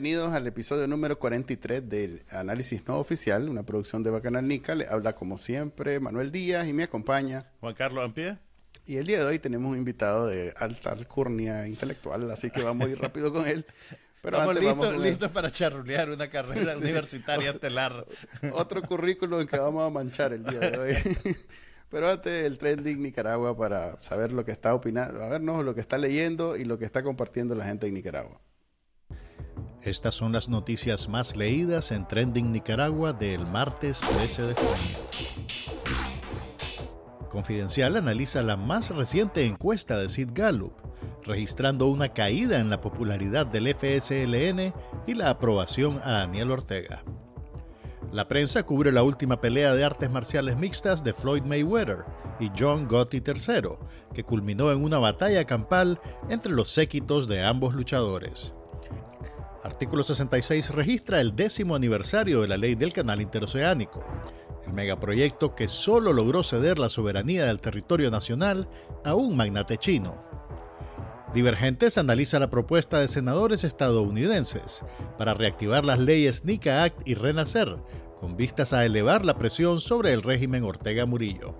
Bienvenidos al episodio número 43 del Análisis No Oficial, una producción de Bacanal Nica. Le habla como siempre Manuel Díaz y me acompaña Juan Carlos Ampie. Y el día de hoy tenemos un invitado de alta alcurnia intelectual, así que vamos a ir rápido con él. Pero antes, listos, vamos listos para charrulear una carrera universitaria estelar. Otro currículum que vamos a manchar el día de hoy. Pero antes el trending Nicaragua para saber lo que está opinando, a vernos lo que está leyendo y lo que está compartiendo la gente en Nicaragua. Estas son las noticias más leídas en Trending Nicaragua del martes 13 de junio. Confidencial analiza la más reciente encuesta de Sid Gallup, registrando una caída en la popularidad del FSLN y la aprobación a Daniel Ortega. La prensa cubre la última pelea de artes marciales mixtas de Floyd Mayweather y John Gotti III, que culminó en una batalla campal entre los séquitos de ambos luchadores. Artículo 66 registra el décimo aniversario de la ley del canal interoceánico, el megaproyecto que solo logró ceder la soberanía del territorio nacional a un magnate chino. Divergentes analiza la propuesta de senadores estadounidenses para reactivar las leyes NICA Act y Renacer, con vistas a elevar la presión sobre el régimen Ortega Murillo.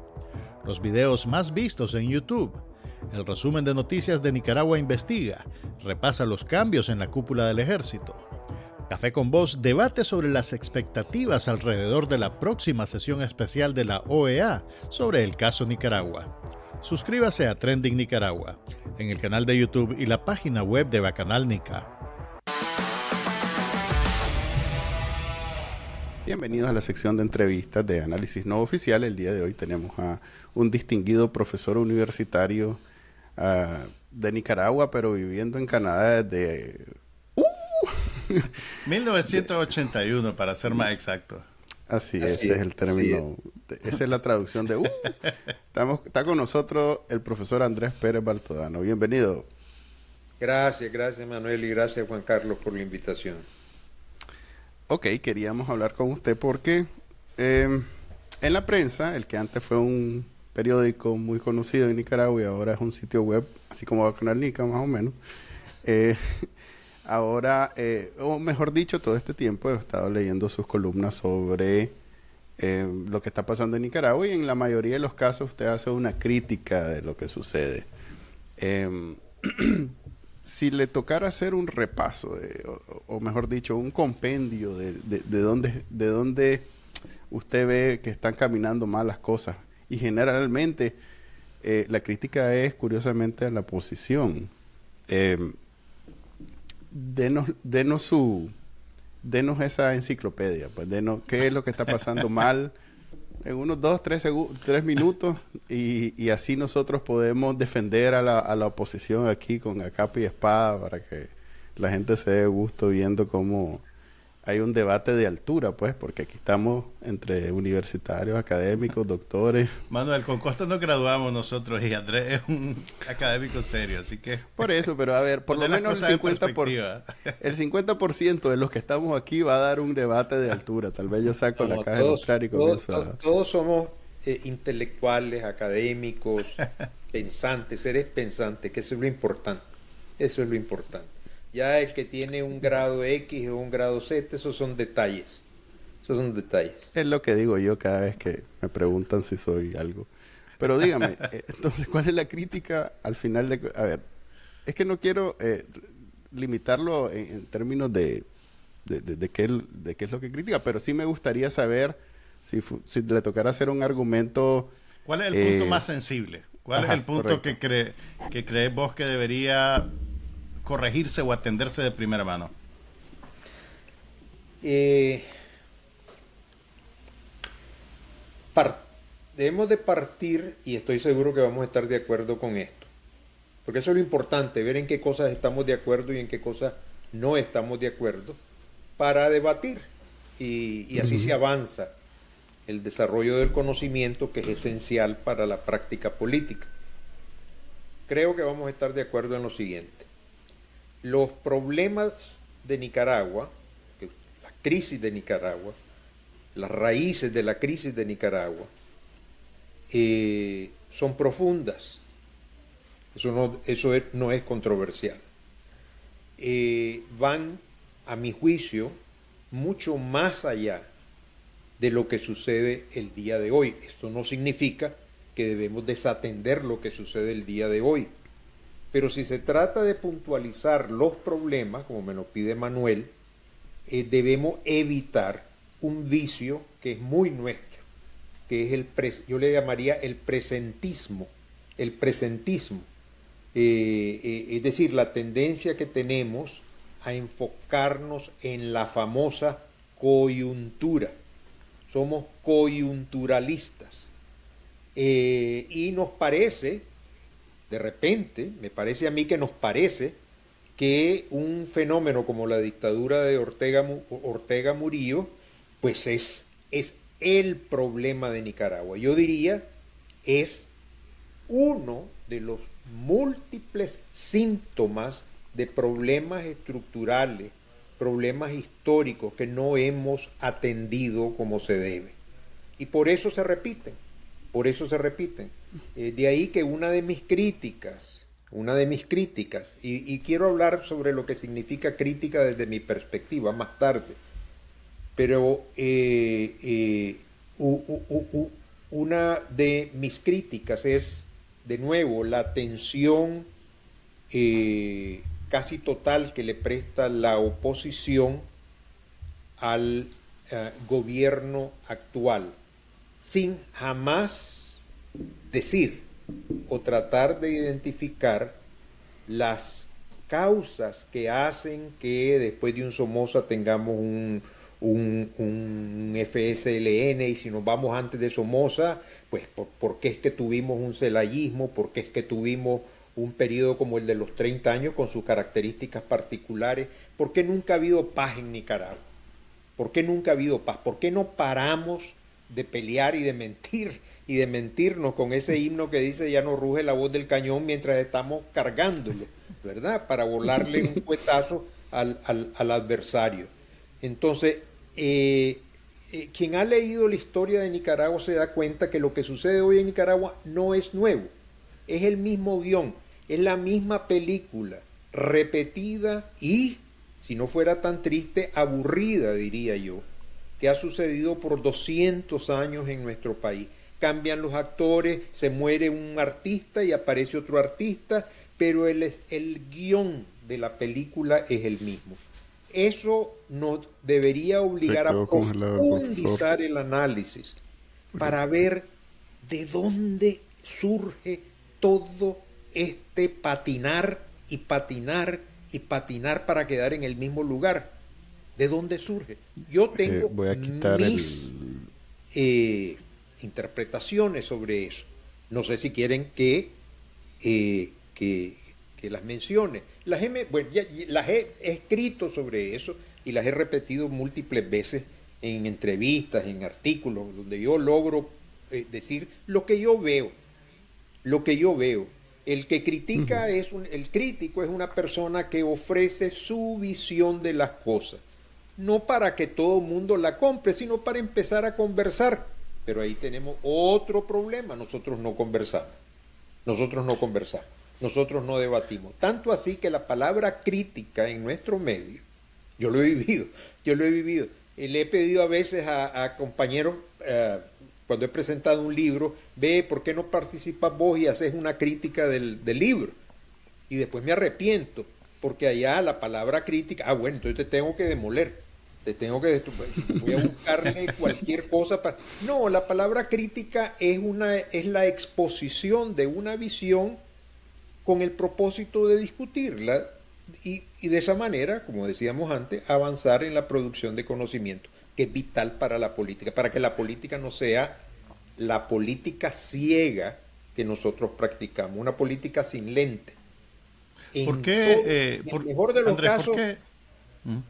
Los videos más vistos en YouTube el resumen de noticias de Nicaragua Investiga repasa los cambios en la cúpula del ejército. Café con Voz debate sobre las expectativas alrededor de la próxima sesión especial de la OEA sobre el caso Nicaragua. Suscríbase a Trending Nicaragua en el canal de YouTube y la página web de Bacanal Nica. Bienvenidos a la sección de entrevistas de análisis no oficial. El día de hoy tenemos a un distinguido profesor universitario de Nicaragua, pero viviendo en Canadá desde... 1981, para ser más exacto. Así, ese es, el término, esa es la traducción de... Uh. Estamos, está con nosotros el profesor Andrés Pérez Baltodano. Bienvenido. Gracias, gracias Manuel y gracias Juan Carlos por la invitación. Ok, queríamos hablar con usted porque eh, en la prensa, el que antes fue un periódico muy conocido en Nicaragua y ahora es un sitio web, así como Bacanal Nica más o menos. Eh, ahora, eh, o mejor dicho, todo este tiempo he estado leyendo sus columnas sobre eh, lo que está pasando en Nicaragua y en la mayoría de los casos usted hace una crítica de lo que sucede. Em, si le tocara hacer un repaso, o, mejor dicho, un compendio de, de, de, dónde, de dónde usted ve que están caminando mal las cosas y generalmente eh, la crítica es curiosamente a la oposición. Eh, denos, denos, su denos esa enciclopedia, pues denos qué es lo que está pasando mal en unos dos, tres, tres minutos y, y, así nosotros podemos defender a la, a la oposición aquí con a capa y espada para que la gente se dé gusto viendo cómo hay un debate de altura, pues, porque aquí estamos entre universitarios, académicos, doctores. Manuel, con Costa no graduamos nosotros y Andrés es un académico serio, así que... Por eso, pero a ver, por lo menos el 50%, por, el 50 de los que estamos aquí va a dar un debate de altura. Tal vez yo saco la caja todos, de y comienzo todos, todos somos eh, intelectuales, académicos, pensantes, seres pensantes, que eso es lo importante. Eso es lo importante. Ya el que tiene un grado X o un grado Z, esos son detalles. Esos son detalles. Es lo que digo yo cada vez que me preguntan si soy algo. Pero dígame, eh, entonces, ¿cuál es la crítica al final de... A ver, es que no quiero eh, limitarlo en, términos de, de, qué, de qué es lo que critica, pero sí me gustaría saber si, si le tocara hacer un argumento... ¿Cuál es el punto eh, más sensible? ¿Cuál es el punto que, cree, que crees vos que debería corregirse o atenderse de primera mano? Eh, debemos de partir, y estoy seguro que vamos a estar de acuerdo con esto, porque eso es lo importante, ver en qué cosas estamos de acuerdo y en qué cosas no estamos de acuerdo, para debatir, y, así se avanza el desarrollo del conocimiento que es esencial para la práctica política. Creo que vamos a estar de acuerdo en lo siguiente los problemas de Nicaragua, la crisis de Nicaragua, las raíces de la crisis de Nicaragua, eh, son profundas. Eso no, es controversial. Eh, van a mi juicio, mucho más allá de lo que sucede el día de hoy. Esto no significa que debemos desatender lo que sucede el día de hoy. Pero si se trata de puntualizar los problemas, como me lo pide Manuel, eh, debemos evitar un vicio que es muy nuestro, que es el, yo le llamaría el presentismo, el presentismo. Eh, eh, es decir, la tendencia que tenemos a enfocarnos en la famosa coyuntura. Somos coyunturalistas. y nos parece, de repente, me parece a mí que nos parece que un fenómeno como la dictadura de Ortega, Ortega Murillo, pues es, es el problema de Nicaragua. Yo diría, es uno de los múltiples síntomas de problemas estructurales, problemas históricos que no hemos atendido como se debe. Y por eso se repiten, por eso se repiten. Eh, de ahí que una de mis críticas una de mis críticas, y, quiero hablar sobre lo que significa crítica desde mi perspectiva más tarde, pero eh, eh, una de mis críticas es, de nuevo, la atención eh, casi total que le presta la oposición al gobierno actual, sin jamás decir o tratar de identificar las causas que hacen que después de un Somoza tengamos un, un, FSLN y si nos vamos antes de Somoza, pues por, qué es que tuvimos un celayismo, por qué es que tuvimos un periodo como el de los 30 años con sus características particulares, por qué nunca ha habido paz en Nicaragua, por qué nunca ha habido paz, por qué no paramos de pelear y de mentir y de mentirnos con ese himno que dice ya no ruge la voz del cañón mientras estamos cargándolo, ¿verdad? Para volarle un cuetazo al, adversario. Entonces, eh, eh, quien ha leído la historia de Nicaragua se da cuenta que lo que sucede hoy en Nicaragua no es nuevo, es el mismo guion, es la misma película, repetida y, si no fuera tan triste, aburrida, diría yo, que ha sucedido por 200 años en nuestro país cambian los actores, se muere un artista y aparece otro artista, pero el, el guion de la película es el mismo. Eso nos debería obligar a profundizar el análisis para ver de dónde surge todo este patinar y patinar y patinar para quedar en el mismo lugar. ¿De dónde surge? Yo eh, tengo voy a quitar mis, eh, interpretaciones sobre eso. No sé si quieren que, eh, que, las mencione. Las he, bueno, las he escrito sobre eso y las he repetido múltiples veces en entrevistas, en artículos, donde yo logro eh, decir lo que yo veo, lo que yo veo. El que critica es un, el crítico es una persona que ofrece su visión de las cosas, no para que todo el mundo la compre, sino para empezar a conversar pero ahí tenemos otro problema, nosotros no conversamos, nosotros no conversamos, nosotros no debatimos. Tanto así que la palabra crítica en nuestro medio, yo lo he vivido, yo lo he vivido. Le he pedido a veces a, compañeros, eh, cuando he presentado un libro, ve, ¿por qué no participas vos y haces una crítica del, del libro? Y después me arrepiento, porque allá la palabra crítica, ah, bueno, entonces te tengo que demoler te tengo que voy a buscarle cualquier cosa para no la palabra crítica es una es la exposición de una visión con el propósito de discutirla y, y de esa manera como decíamos antes avanzar en la producción de conocimiento que es vital para la política para que la política no sea la política ciega que nosotros practicamos una política sin lente ¿Por qué? Eh, mejor de los casos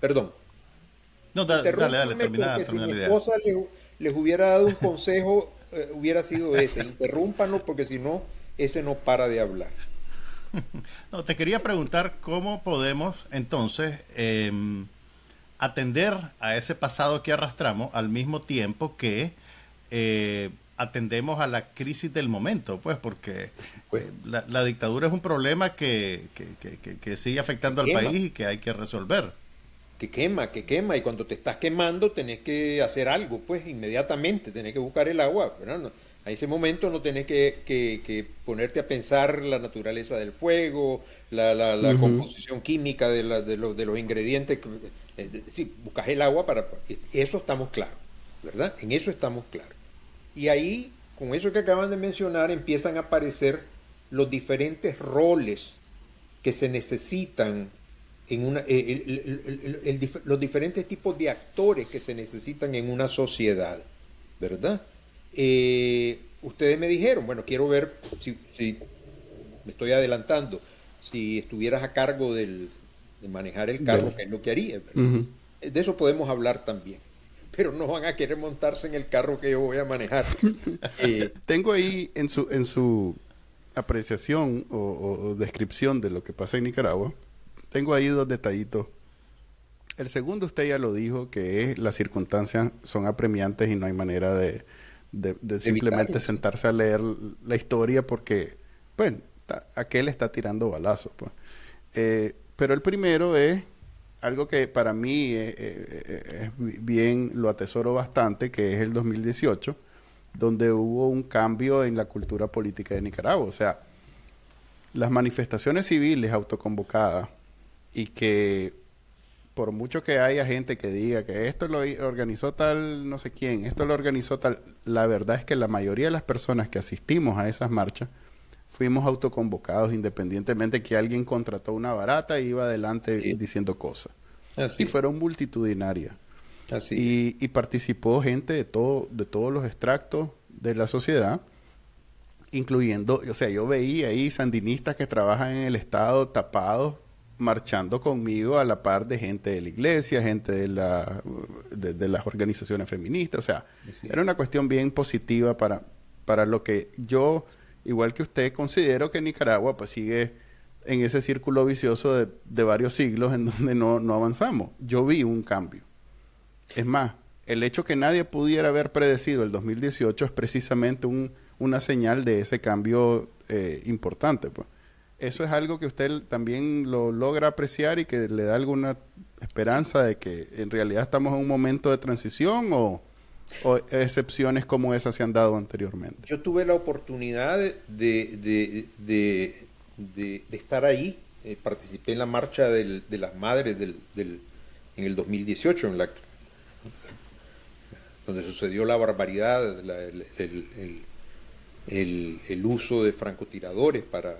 perdón no, dale, dale, termina, porque si mi esposa les, hubiera dado un consejo, eh, hubiera sido ese. Interrúmpanos porque si no, ese no para de hablar. No, te quería preguntar cómo podemos entonces em, atender a ese pasado que arrastramos al mismo tiempo que eh, atendemos a la crisis del momento, pues porque pues, la, dictadura es un problema que, que, que, sigue afectando al país y que hay que resolver. Que quema, que quema, y cuando te estás quemando tenés que hacer algo, pues inmediatamente, tenés que buscar el agua. a ese momento no tenés que, ponerte a pensar la naturaleza del fuego, la, composición química de, de, los ingredientes. Eh, sí, buscas el agua para... Eso estamos claros, ¿verdad? En eso estamos claros. Y ahí, con eso que acaban de mencionar, empiezan a aparecer los diferentes roles que se necesitan en una, eh, los diferentes tipos de actores que se necesitan en una sociedad, ¿verdad? Eh, ustedes me dijeron, bueno, quiero ver si, me estoy adelantando, si estuvieras a cargo del, de manejar el carro, que es lo que haría. De eso podemos hablar también. Pero no van a querer montarse en el carro que yo voy a manejar. Eh, Tengo ahí en su, en su apreciación o descripción de lo que pasa en Nicaragua, tengo ahí dos detallitos. El segundo usted ya lo dijo, que es las circunstancias son apremiantes y no hay manera de, simplemente sentarse a leer la historia porque, bueno, aquel está tirando balazos. Pues. Eh, pero el primero es algo que para mí eh, eh, es, bien, lo atesoro bastante, que es el 2018, donde hubo un cambio en la cultura política de Nicaragua. O sea, las manifestaciones civiles autoconvocadas y que por mucho que haya gente que diga que esto lo organizó tal no sé quién, esto lo organizó tal, la verdad es que la mayoría de las personas que asistimos a esas marchas fuimos autoconvocados independientemente que alguien contrató una barata e iba adelante diciendo cosas. Y fueron multitudinarias. Y, y, participó gente de todo, de todos los extractos de la sociedad, incluyendo, o sea, yo veía ahí sandinistas que trabajan en el Estado tapados marchando conmigo a la par de gente de la iglesia, gente de, la, de, las organizaciones feministas. O sea, era una cuestión bien positiva para, para lo que yo, igual que usted, considero que Nicaragua pues sigue en ese círculo vicioso de, de varios siglos en donde no, no, avanzamos. Yo vi un cambio. Es más, el hecho que nadie pudiera haber predecido el 2018 es precisamente un, una señal de ese cambio eh, importante. Pues eso es algo que usted también lo logra apreciar y que le da alguna esperanza de que en realidad estamos en un momento de transición o, excepciones como esas se han dado anteriormente. Yo tuve la oportunidad de, estar ahí, eh, participé en la marcha de las madres del, en el 2018, en la, donde sucedió la barbaridad, el uso de francotiradores para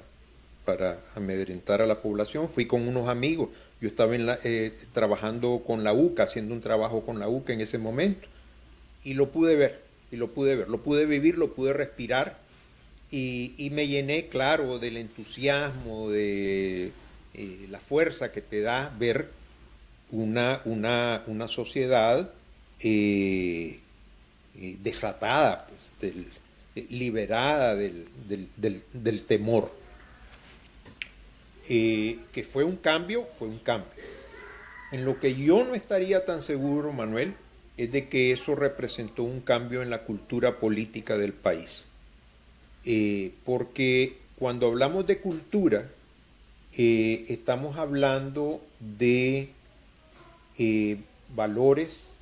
para amedrentar a la población. Fui con unos amigos. Yo estaba en eh, trabajando con la UCA, haciendo un trabajo con la UCA en ese momento. Y lo pude ver, y lo pude ver, lo pude vivir, lo pude respirar. Y, me llené, claro, del entusiasmo, de eh, la fuerza que te da ver una, sociedad eh, desatada, pues, liberada del temor. Eh, que fue un cambio, fue un cambio. En lo que yo no estaría tan seguro, Manuel, es de que eso representó un cambio en la cultura política del país. Eh, porque cuando hablamos de cultura, eh, estamos hablando de valores,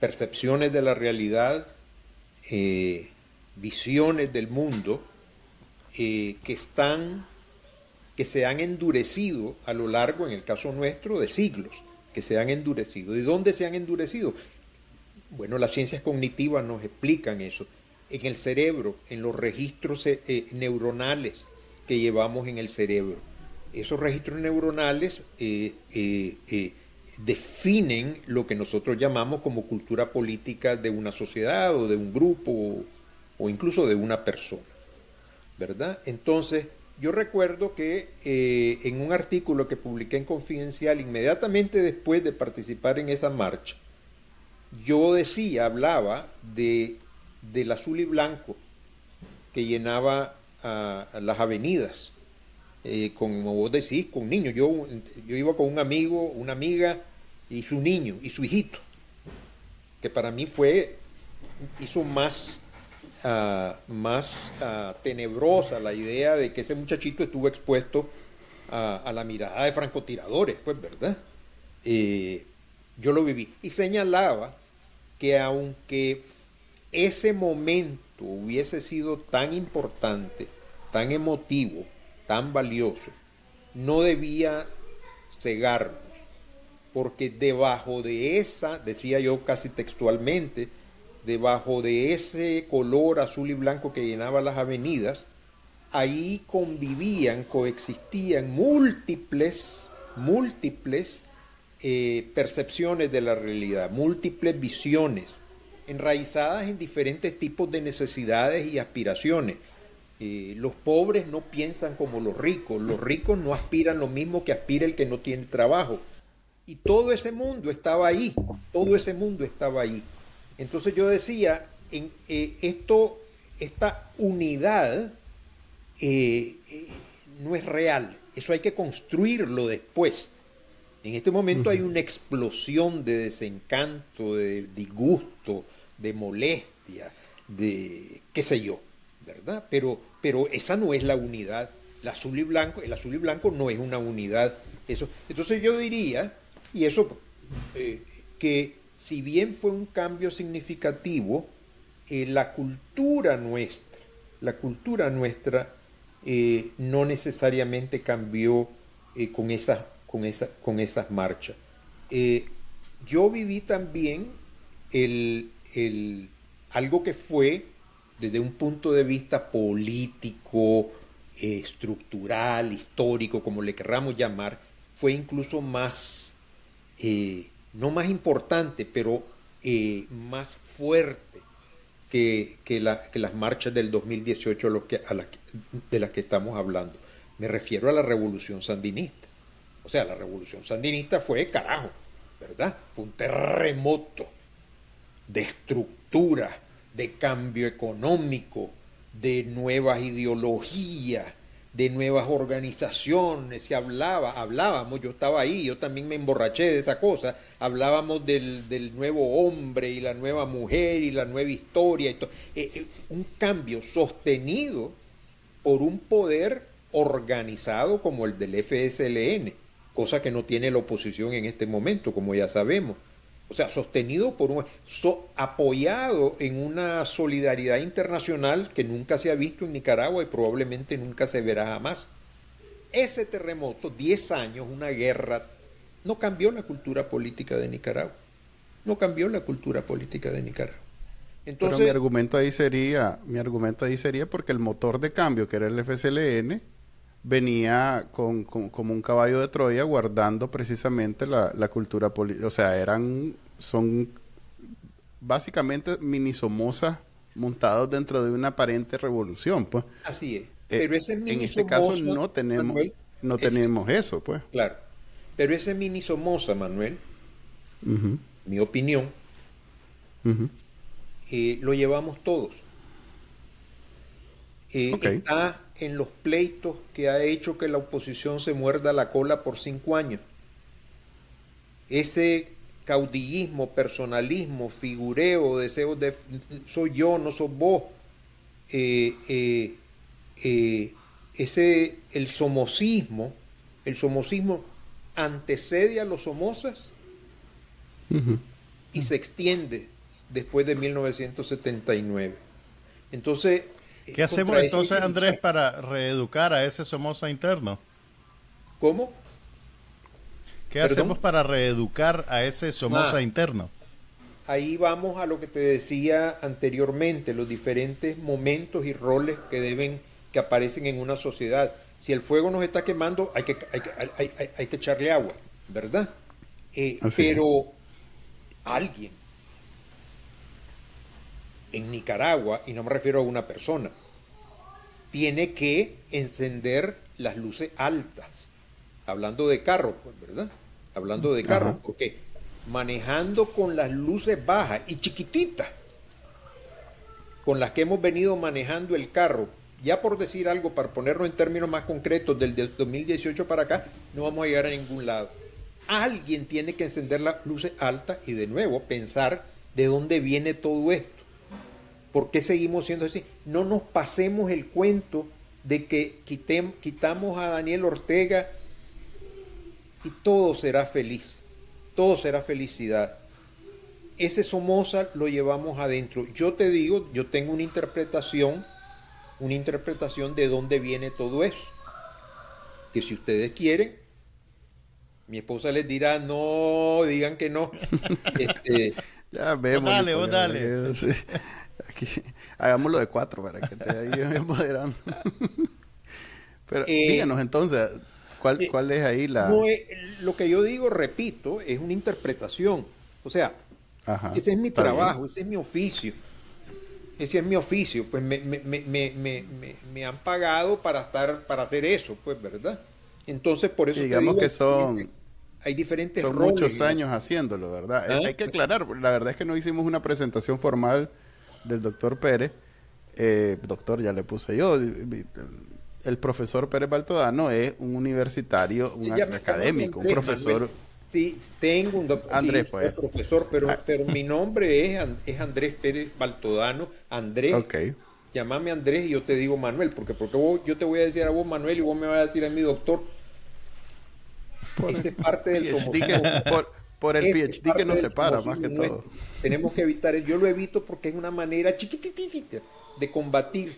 percepciones de la realidad, visiones del mundo que están que se han endurecido a lo largo, en el caso nuestro, de siglos, que se han endurecido. ¿Y dónde se han endurecido? Bueno, las ciencias cognitivas nos explican eso. En el cerebro, en los registros eh, eh, neuronales que llevamos en el cerebro. Esos registros neuronales eh, definen lo que nosotros llamamos como cultura política de una sociedad o de un grupo o, o incluso de una persona. ¿Verdad? Entonces, yo recuerdo que eh, en un artículo que publiqué en Confidencial, inmediatamente después de participar en esa marcha, yo decía, hablaba de, del azul y blanco que llenaba las avenidas, eh, como vos decís, con niños. Yo, yo iba con un amigo, una amiga y su niño y su hijito, que para mí fue, hizo más Ah, más ah, tenebrosa la idea de que ese muchachito estuvo expuesto a, la mirada de francotiradores, pues, ¿verdad? Yo lo viví. Y señalaba que aunque ese momento hubiese sido tan importante, tan emotivo, tan valioso, no debía cegarnos, porque debajo de esa, decía yo casi textualmente, debajo de ese color azul y blanco que llenaba las avenidas, ahí convivían, coexistían múltiples, múltiples eh, percepciones de la realidad, múltiples visiones, enraizadas en diferentes tipos de necesidades y aspiraciones. Eh, los pobres no piensan como los ricos, los ricos no aspiran lo mismo que aspira el que no tiene trabajo. Y todo ese mundo estaba ahí, todo ese mundo estaba ahí. Entonces yo decía, en, eh, esto, esta unidad no es real, eso hay que construirlo después. En este momento hay una explosión de desencanto, de disgusto, de molestia, de qué sé yo, ¿verdad? Pero, pero esa no es la unidad. El azul y blanco, el azul y blanco no es una unidad. Eso. Entonces yo diría, y eso, eh, que si bien fue un cambio significativo, eh, la cultura nuestra, la cultura nuestra eh, no necesariamente cambió con esas con, con esas marchas. Eh, yo viví también el, algo que fue, desde un punto de vista político, eh, estructural, histórico, como le querramos llamar, fue incluso más, eh, no más importante, pero más fuerte que, que, las marchas del 2018 lo que, de las que estamos hablando. Me refiero a la revolución sandinista. O sea, la revolución sandinista fue carajo, ¿verdad? Fue un terremoto de estructura, de cambio económico, de nuevas ideologías, de nuevas organizaciones, se hablaba, hablábamos, yo estaba ahí, yo también me emborraché de esa cosa, hablábamos del, del nuevo hombre y la nueva mujer y la nueva historia, y. Eh, eh, un cambio sostenido por un poder organizado como el del FSLN, cosa que no tiene la oposición en este momento, como ya sabemos. O sea, sostenido por un... apoyado en una solidaridad internacional que nunca se ha visto en Nicaragua y probablemente nunca se verá jamás. Ese terremoto, 10 años, una guerra, no cambió la cultura política de Nicaragua. No cambió la cultura política de Nicaragua. Entonces, Pero mi argumento ahí sería, mi argumento ahí sería porque el motor de cambio, que era el FSLN, venía con, como un caballo de Troya guardando precisamente la, cultura política. O sea, eran, son básicamente mini Somoza montados dentro de una aparente revolución, pues. Así es. Eh, Pero ese en este caso no tenemos, no tenemos eso, pues. Claro. Pero ese mini Somoza, Manuel, mi opinión, eh, lo llevamos todos. Eh, está en los pleitos que ha hecho que la oposición se muerda la cola por cinco años. Ese caudillismo, personalismo, figureo, deseo de soy yo, no sos vos, eh, eh, eh, ese, el somocismo, el somocismo antecede a los somosas y se extiende después de 1979. Entonces, ¿Qué hacemos entonces, Andrés, para reeducar a ese Somoza interno? ¿Cómo? ¿Qué hacemos para reeducar a ese Somoza ah. interno? Ahí vamos a lo que te decía anteriormente, los diferentes momentos y roles que deben, que aparecen en una sociedad. Si el fuego nos está quemando, hay que, hay, que echarle agua, ¿verdad? Eh, pero alguien en Nicaragua, y no me refiero a una persona, tiene que encender las luces altas. Hablando de carro, pues, ¿verdad? Hablando de carro, porque manejando con las luces bajas y chiquititas, con las que hemos venido manejando el carro, ya por decir algo, para ponerlo en términos más concretos, del 2018 para acá, no vamos a llegar a ningún lado. Alguien tiene que encender las luces altas y de nuevo pensar de dónde viene todo esto. ¿Por qué seguimos siendo así? No nos pasemos el cuento de que quitamos a Daniel Ortega y todo será feliz. todo será felicidad. Ese Somoza lo llevamos adentro. Yo te digo, yo tengo una interpretación, una interpretación de dónde viene todo eso. Que si ustedes quieren, mi esposa les dirá, no, digan que no. este, ya vemos. Dale, vos dale. Aquí, hagámoslo de cuatro para que te ahí moderando. Pero Eh, díganos entonces, ¿cuál, eh, ¿cuál es ahí la...? no lo que yo digo, repito, es una interpretación. O sea, Ajá, ese es mi bien. trabajo, ese es mi oficio. Ese es mi oficio. Pues me, me- me- me- me- me- han pagado para estar, para hacer eso, pues, ¿verdad? Entonces, por eso te digamos digo, que son- hay diferentes Son roles. muchos años haciéndolo, ¿verdad? ¿Ah? Hay que aclarar, la verdad es que no hicimos una presentación formal del doctor Pérez. Eh, doctor, ya le puse yo. El profesor Pérez Baltodano es un universitario, un ya académico, un profesor. Manuel. Sí, tengo un doc- Andrés, sí, pues. profesor, pero, Ah. pero mi nombre es, es Andrés Pérez Baltodano. Andrés, Ok. llámame Andrés y yo te digo Manuel, porque, porque vos- yo te voy a decir a vos Manuel y vos me vas a decir a mi doctor. Esa es parte del por, por el es PhD que nos separa, más que nuestro. todo. Tenemos que evitar, yo lo evito porque es una manera chiquititita de combatir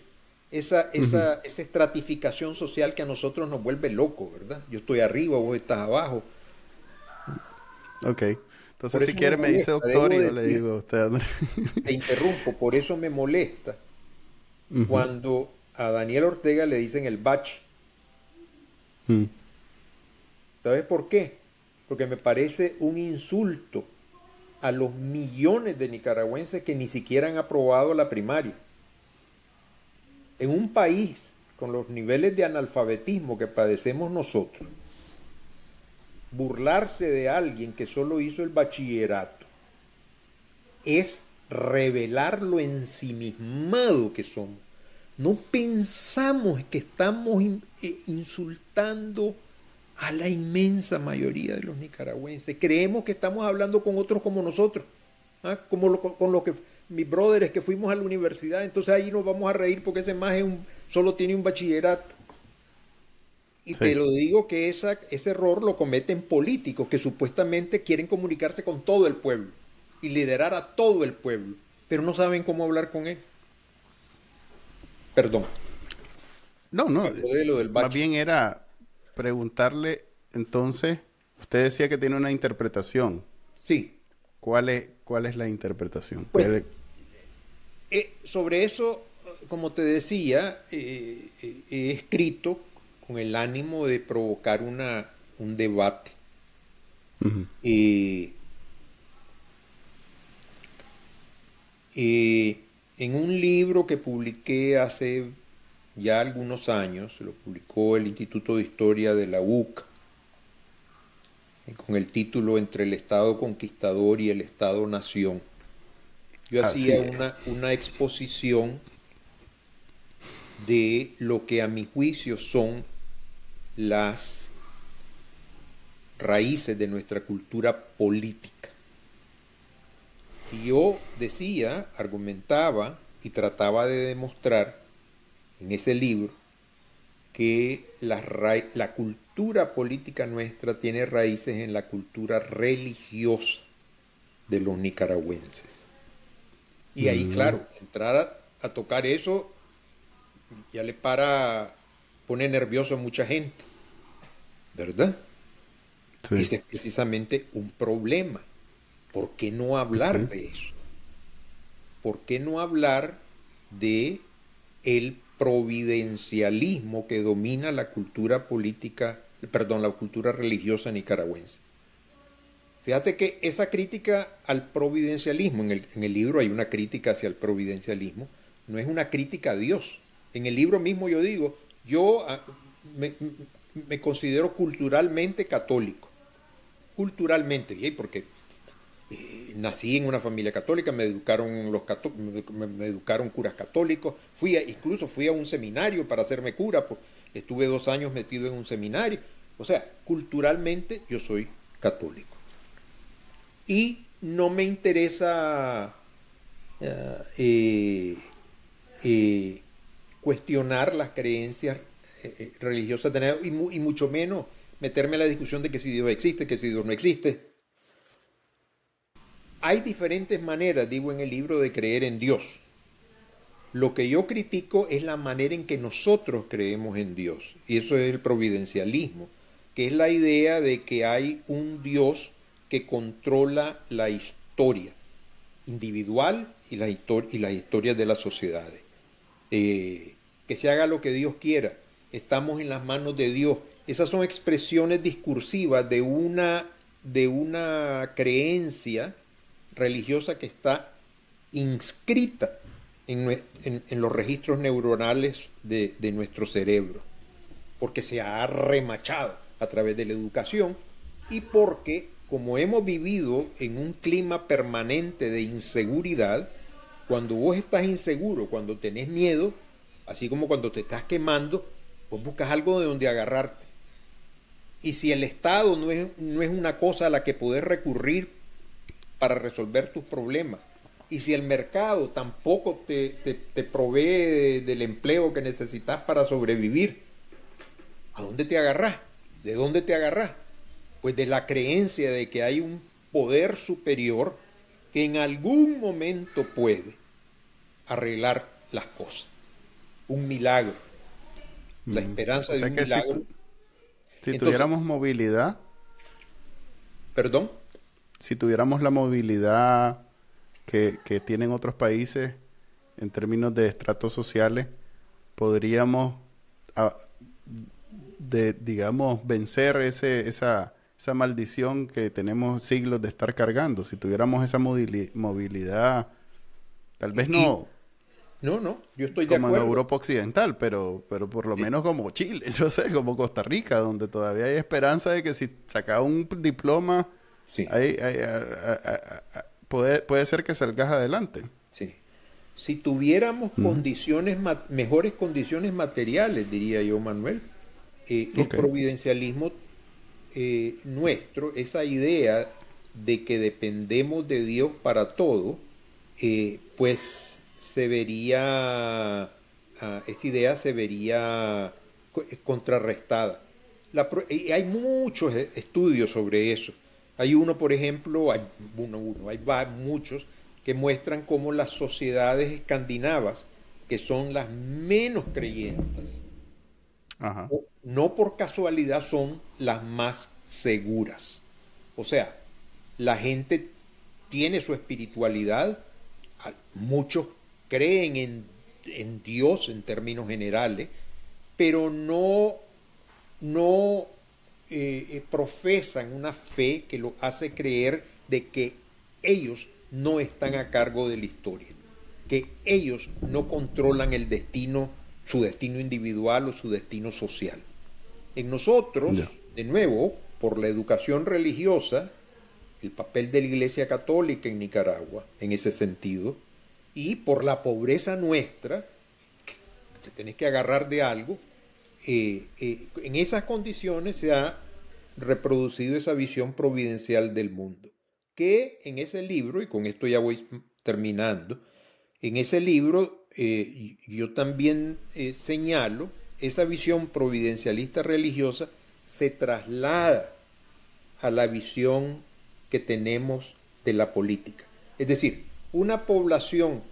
esa, esa, esa estratificación social que a nosotros nos vuelve locos, ¿verdad? Yo estoy arriba, vos estás abajo. Ok. Entonces, si quiere, me me dice doctor y yo le digo a usted. Te interrumpo, por eso me molesta cuando a Daniel Ortega le dicen el bach. Mm. ¿Sabes por qué? Porque me parece un insulto a los millones de nicaragüenses que ni siquiera han aprobado la primaria. En un país con los niveles de analfabetismo que padecemos nosotros, burlarse de alguien que solo hizo el bachillerato es revelar lo ensimismado que somos. No pensamos que estamos eh, insultando a la inmensa mayoría de los nicaragüenses. Creemos que estamos hablando con otros como nosotros, ¿ah? como lo- con los que mis brothers que fuimos a la universidad, entonces ahí nos vamos a reír porque ese más es un, solo tiene un bachillerato. Y Sí. te lo digo que esa, ese error lo cometen políticos que supuestamente quieren comunicarse con todo el pueblo y liderar a todo el pueblo, pero no saben cómo hablar con él. Perdón. No, no. Habló de lo del Más bien era preguntarle, entonces, usted decía que tiene una interpretación. Sí. ¿Cuál es, cuál es la interpretación? Pues, ¿Cuál es- Eh, sobre eso, como te decía, eh, eh, he escrito con el ánimo de provocar una, un debate. Eh, eh, en un libro que publiqué hace ya algunos años, lo publicó el Instituto de Historia de la UCA, eh, con el título Entre el Estado Conquistador y el Estado-Nación. Yo Así hacía una, una exposición de lo que a mi juicio son las raíces de nuestra cultura política. Y yo decía, argumentaba y trataba de demostrar en ese libro que la, ra- la cultura política nuestra tiene raíces en la cultura religiosa de los nicaragüenses. Y ahí, Mm. claro, entrar a, a tocar eso ya le para, pone nervioso a mucha gente, ¿verdad? Sí. Ese es precisamente un problema. ¿Por qué no hablar de eso? ¿Por qué no hablar de el providencialismo que domina la cultura política, perdón, la cultura religiosa nicaragüense? Fíjate que esa crítica al providencialismo, en el, en el libro hay una crítica hacia el providencialismo, no es una crítica a Dios. En el libro mismo yo digo, yo ah, me, me considero culturalmente católico. Culturalmente, porque eh, nací en una familia católica, me educaron los cató- me, educaron curas católicos, fui a- incluso fui a un seminario para hacerme cura, pues, estuve dos años metido en un seminario. O sea, culturalmente yo soy católico. Y no me interesa eh, eh, cuestionar las creencias religiosas de y, y mucho menos meterme en la discusión de que si Dios existe, que si Dios no existe. Hay diferentes maneras, digo en el libro, de creer en Dios. Lo que yo critico es la manera en que nosotros creemos en Dios. Y eso es el providencialismo, que es la idea de que hay un Dios que controla la historia individual y las, historias de las sociedades. Eh, que se haga lo que Dios quiera. Estamos en las manos de Dios. Esas son expresiones discursivas de una, de una creencia religiosa que está inscrita en, los registros neuronales de, nuestro cerebro, porque se ha remachado a través de la educación y porque como hemos vivido en un clima permanente de inseguridad, cuando vos estás inseguro, cuando tenés miedo, así como cuando te estás quemando, vos buscas algo de donde agarrarte. Y si el Estado no es, no es una cosa a la que podés recurrir para resolver tus problemas, y si el mercado tampoco te, te, provee del empleo que necesitas para sobrevivir, ¿a dónde te agarrás? ¿De dónde te agarrás? Pues de la creencia de que hay un poder superior que en algún momento puede arreglar las cosas. Un milagro. La mm. esperanza de un milagro. Si, tuviéramos movilidad. ¿Perdón? Si tuviéramos la movilidad que, tienen otros países en términos de estratos sociales, podríamos, de, digamos, vencer ese, esa, esa maldición que tenemos siglos de estar cargando. Si tuviéramos esa movilidad, tal vez no. No, no, yo estoy de como en Europa Occidental, pero, pero por lo menos como Chile, no sé, como Costa Rica, donde todavía hay esperanza de que si saca un diploma, puede, puede ser que salgas adelante. Sí. Si tuviéramos condiciones mejores condiciones materiales, diría yo, Manuel, eh, el providencialismo eh, nuestro, esa idea de que dependemos de Dios para todo, eh, pues se vería, ah, esa idea se vería contrarrestada. y hay muchos estudios sobre eso. Hay uno, por ejemplo, hay uno, uno, hay muchos que muestran cómo las sociedades escandinavas, que son las menos creyentes, no por casualidad son las más seguras. O sea, la gente tiene su espiritualidad, muchos creen en, Dios en términos generales, pero no, no eh, eh, profesan una fe que lo hace creer de que ellos no están a cargo de la historia, que ellos no controlan el destino su destino individual o su destino social. En nosotros, de nuevo, por la educación religiosa, el papel de la Iglesia Católica en Nicaragua, en ese sentido, y por la pobreza nuestra, te tenés que agarrar de algo, eh, eh, en esas condiciones se ha reproducido esa visión providencial del mundo, que en ese libro, y con esto ya voy terminando, en ese libro eh, yo también señalo, esa visión providencialista religiosa se traslada a la visión que tenemos de la política. Es decir, una población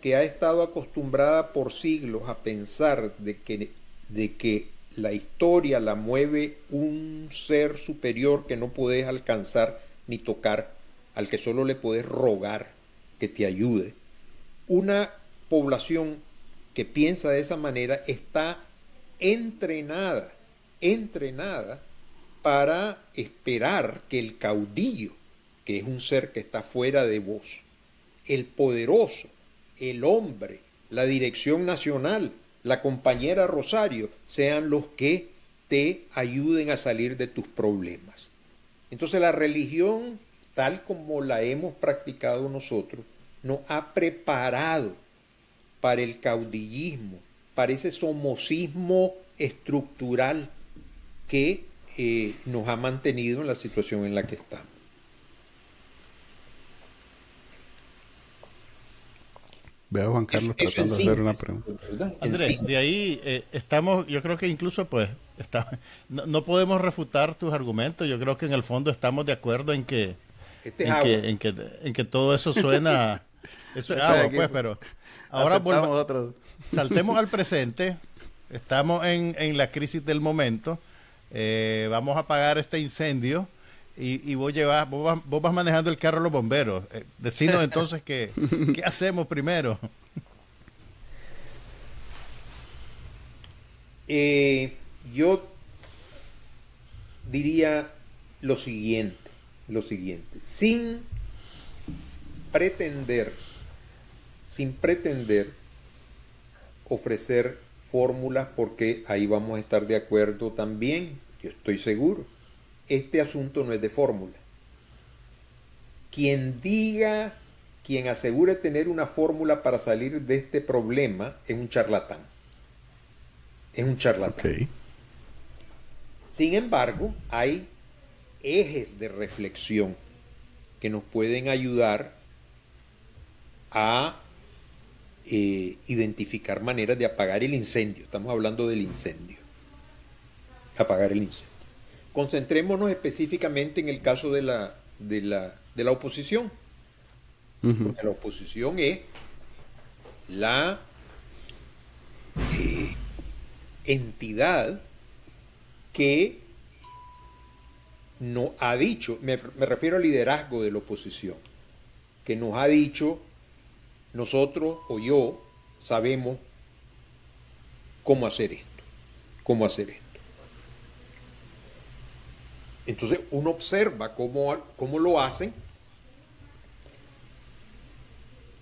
que ha estado acostumbrada por siglos a pensar de que, de que la historia la mueve un ser superior que no puedes alcanzar ni tocar, al que solo le puedes rogar que te ayude. Una población que piensa de esa manera está entrenada, entrenada para esperar que el caudillo, que es un ser que está fuera de vos, el poderoso, el hombre, la dirección nacional, la compañera Rosario, sean los que te ayuden a salir de tus problemas. Entonces la religión, tal como la hemos practicado nosotros, nos ha preparado para el caudillismo, para ese somocismo estructural que eh, nos ha mantenido en la situación en la que estamos. Veo a Juan Carlos tratando de hacer una pregunta. Andrés, de ahí eh, estamos, yo creo que incluso pues está, no, podemos refutar tus argumentos, yo creo que en el fondo estamos de acuerdo en que Este es en, que, en, que, en que todo eso suena... Eso es agua, pues, pero... Ahora Aceptamos volva- otros. saltemos al presente. Estamos en, en la crisis del momento. Eh, vamos a apagar este incendio. Y, y vos, llevas, vos, vas, vos vas manejando el carro a los bomberos. Eh, decinos entonces qué, qué hacemos primero. Eh, yo diría lo siguiente, lo siguiente, sin pretender, sin pretender ofrecer fórmulas, porque ahí vamos a estar de acuerdo también, yo estoy seguro. Este asunto no es de fórmula. Quien diga, quien asegure tener una fórmula para salir de este problema es un charlatán. Es un charlatán. Sin embargo, hay ejes de reflexión que nos pueden ayudar a eh, identificar maneras de apagar el incendio. Estamos hablando del incendio. Apagar el incendio. Concentrémonos específicamente en el caso de la, de la, de la oposición. Porque la oposición es la eh, entidad que nos ha dicho, me, me refiero al liderazgo de la oposición, que nos ha dicho, nosotros o yo sabemos cómo hacer esto, cómo hacer esto. Entonces uno observa cómo, cómo lo hacen,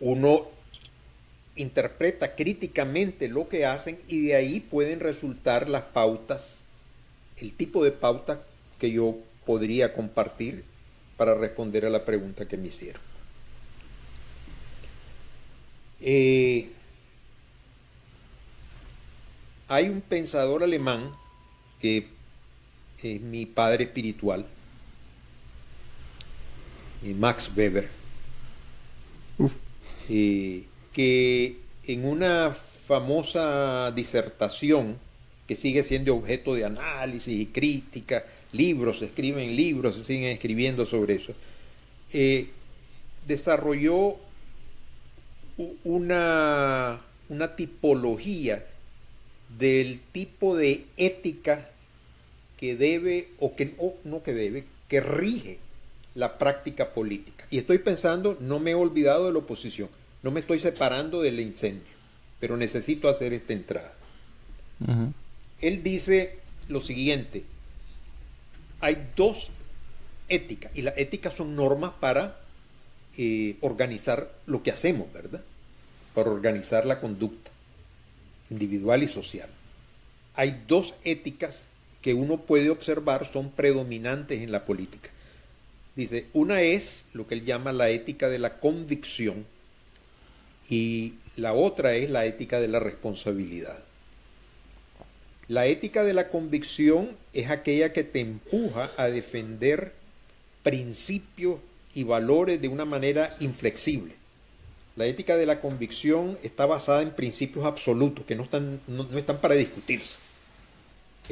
uno interpreta críticamente lo que hacen y de ahí pueden resultar las pautas, el tipo de pauta que yo podría compartir para responder a la pregunta que me hicieron. Eh, hay un pensador alemán que es mi padre espiritual, eh, Max Weber, eh, que en una famosa disertación que sigue siendo objeto de análisis y crítica, libros, se escriben libros, se siguen escribiendo sobre eso, eh, desarrolló una, una tipología del tipo de ética que debe, o que o no que debe, que rige la práctica política. Y estoy pensando, no me he olvidado de la oposición, no me estoy separando del incendio, pero necesito hacer esta entrada. Él dice lo siguiente, hay dos éticas, y las éticas son normas para eh, organizar lo que hacemos, ¿verdad? Para organizar la conducta individual y social. Hay dos éticas que uno puede observar son predominantes en la política. Dice, una es lo que él llama la ética de la convicción y la otra es la ética de la responsabilidad. La ética de la convicción es aquella que te empuja a defender principios y valores de una manera inflexible. La ética de la convicción está basada en principios absolutos que no están, no, no están para discutirse.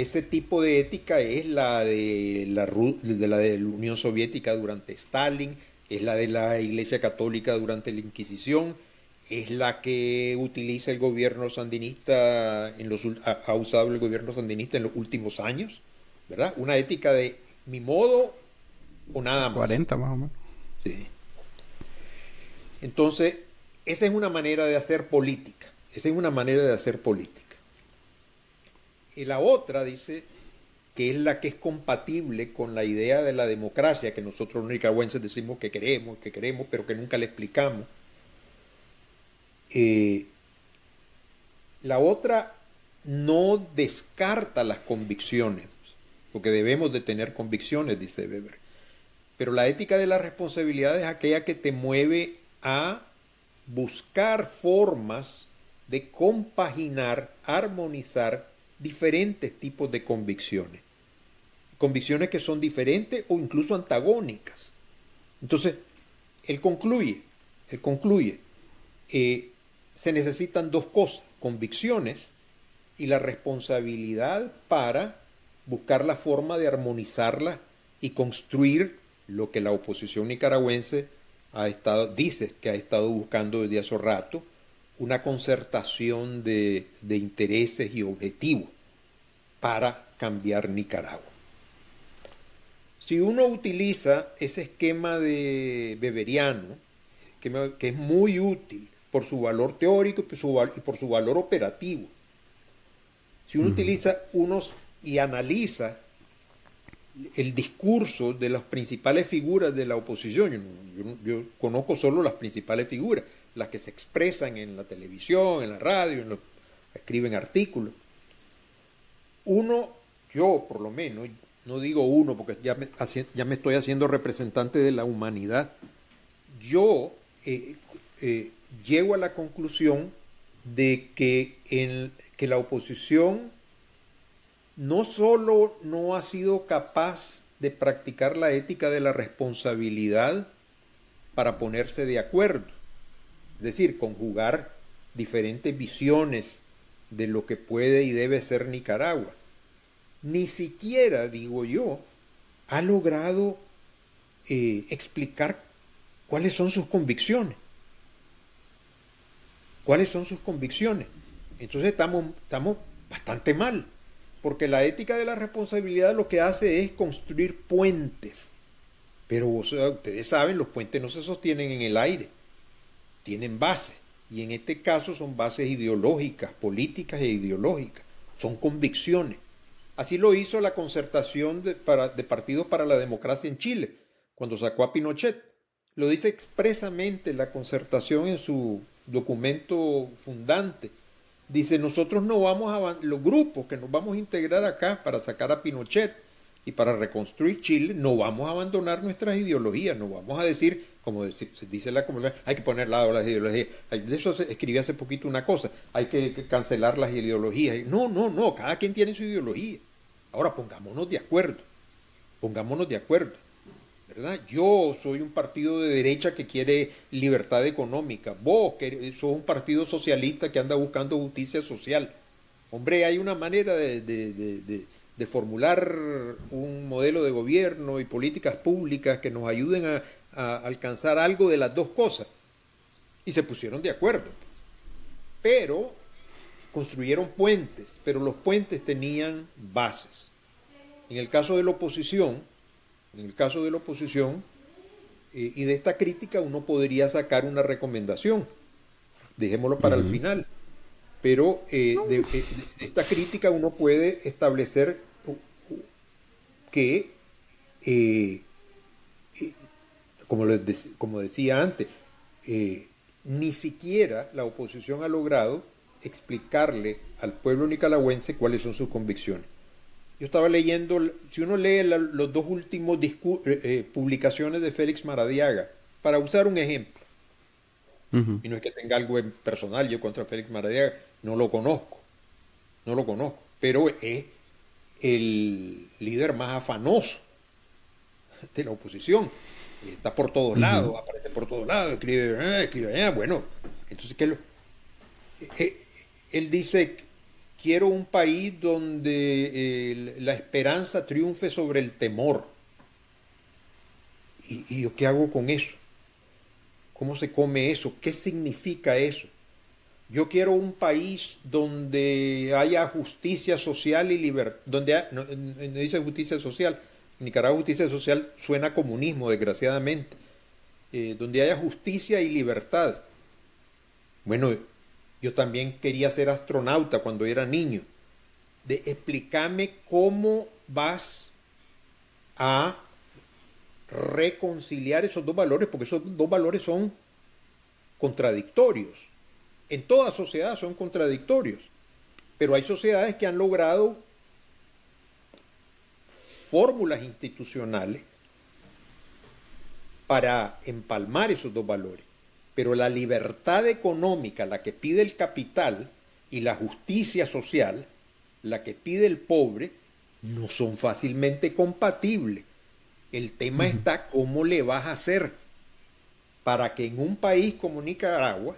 Ese tipo de ética es la de la, de la de la Unión Soviética durante Stalin, es la de la Iglesia Católica durante la Inquisición, es la que utiliza el gobierno sandinista, en los, ha, ha usado el gobierno sandinista en los últimos años, ¿verdad? Una ética de mi modo o nada más. 40 más o menos. Sí. Entonces, esa es una manera de hacer política. Esa es una manera de hacer política. Y la otra dice que es la que es compatible con la idea de la democracia que nosotros los nicaragüenses decimos que queremos, que queremos, pero que nunca le explicamos. Eh, la otra no descarta las convicciones, porque debemos de tener convicciones, dice Weber. Pero la ética de la responsabilidad es aquella que te mueve a buscar formas de compaginar, armonizar diferentes tipos de convicciones. Convicciones que son diferentes o incluso antagónicas. Entonces, él concluye, él concluye, eh, se necesitan dos cosas, convicciones y la responsabilidad para buscar la forma de armonizarlas y construir lo que la oposición nicaragüense ha estado, dice que ha estado buscando desde hace rato, una concertación de, de intereses y objetivos para cambiar Nicaragua. Si uno utiliza ese esquema de Beberiano, que, que es muy útil por su valor teórico y por su, y por su valor operativo, si uno utiliza unos y analiza el discurso de las principales figuras de la oposición, yo, conozco solo las principales figuras, las que se expresan en la televisión, en la radio, escriben artículos. Uno, yo por lo menos, no digo uno porque ya me, estoy haciendo representante de la humanidad, yo eh, eh, llego a la conclusión de que, que la oposición no solo no ha sido capaz de practicar la ética de la responsabilidad para ponerse de acuerdo, es decir, conjugar diferentes visiones de lo que puede y debe ser Nicaragua. Ni siquiera, digo yo, ha logrado eh, explicar cuáles son sus convicciones. ¿Cuáles son sus convicciones? Entonces estamos, estamos bastante mal, porque la ética de la responsabilidad lo que hace es construir puentes. Pero ustedes saben, los puentes no se sostienen en el aire, tienen bases, y en este caso son bases ideológicas, políticas e ideológicas, son convicciones. Así lo hizo la concertación de, de partidos para la democracia en Chile, cuando sacó a Pinochet. Lo dice expresamente la concertación en su documento fundante. Dice, nosotros no vamos a, los grupos que nos vamos a integrar acá para sacar a Pinochet y para reconstruir Chile, no vamos a abandonar nuestras ideologías, no vamos a decir, como dice la comunidad, hay que poner lado las ideologías. De eso escribí hace poquito una cosa, hay que cancelar las ideologías. No, no, no, cada quien tiene su ideología. Ahora pongámonos de acuerdo, pongámonos de acuerdo. Yo soy un partido de derecha que quiere libertad económica. Vos que sos un partido socialista que anda buscando justicia social. Hombre, hay una manera de, formular un modelo de gobierno y políticas públicas que nos ayuden a, a alcanzar algo de las dos cosas. Y se pusieron de acuerdo. Pero construyeron puentes, pero los puentes tenían bases. En el caso de la oposición, en el caso de la oposición, eh, y de esta crítica uno podría sacar una recomendación, dejémoslo para el final, pero eh, de, esta crítica uno puede establecer que, eh, como, como decía antes, ni siquiera la oposición ha logrado explicarle al pueblo nicaragüense cuáles son sus convicciones. Yo estaba leyendo, si uno lee los dos últimos eh, eh, publicaciones de Félix Maradiaga, para usar un ejemplo, y no es que tenga algo en personal yo contra Félix Maradiaga, no lo conozco, no lo conozco, pero es el líder más afanoso de la oposición. Está por todos lados, aparece por todos lados, escribe, ah, escribe, ah, bueno, entonces, ¿qué lo? Eh, él dice Quiero un país donde eh, la esperanza triunfe sobre el temor. ¿Y, yo qué hago con eso? ¿Cómo se come eso? ¿Qué significa eso? Yo quiero un país donde haya justicia social y libertad. Donde no, dice justicia social. En Nicaragua justicia social suena comunismo, desgraciadamente. Eh, donde haya justicia y libertad. Bueno, yo también quería ser astronauta cuando era niño. De explicarme cómo vas a reconciliar esos dos valores, porque esos dos valores son contradictorios. En toda sociedad son contradictorios, pero hay sociedades que han logrado fórmulas institucionales para empalmar esos dos valores. Pero la libertad económica, la que pide el capital, y la justicia social, la que pide el pobre, no son fácilmente compatibles. El tema está cómo le vas a hacer para que en un país como Nicaragua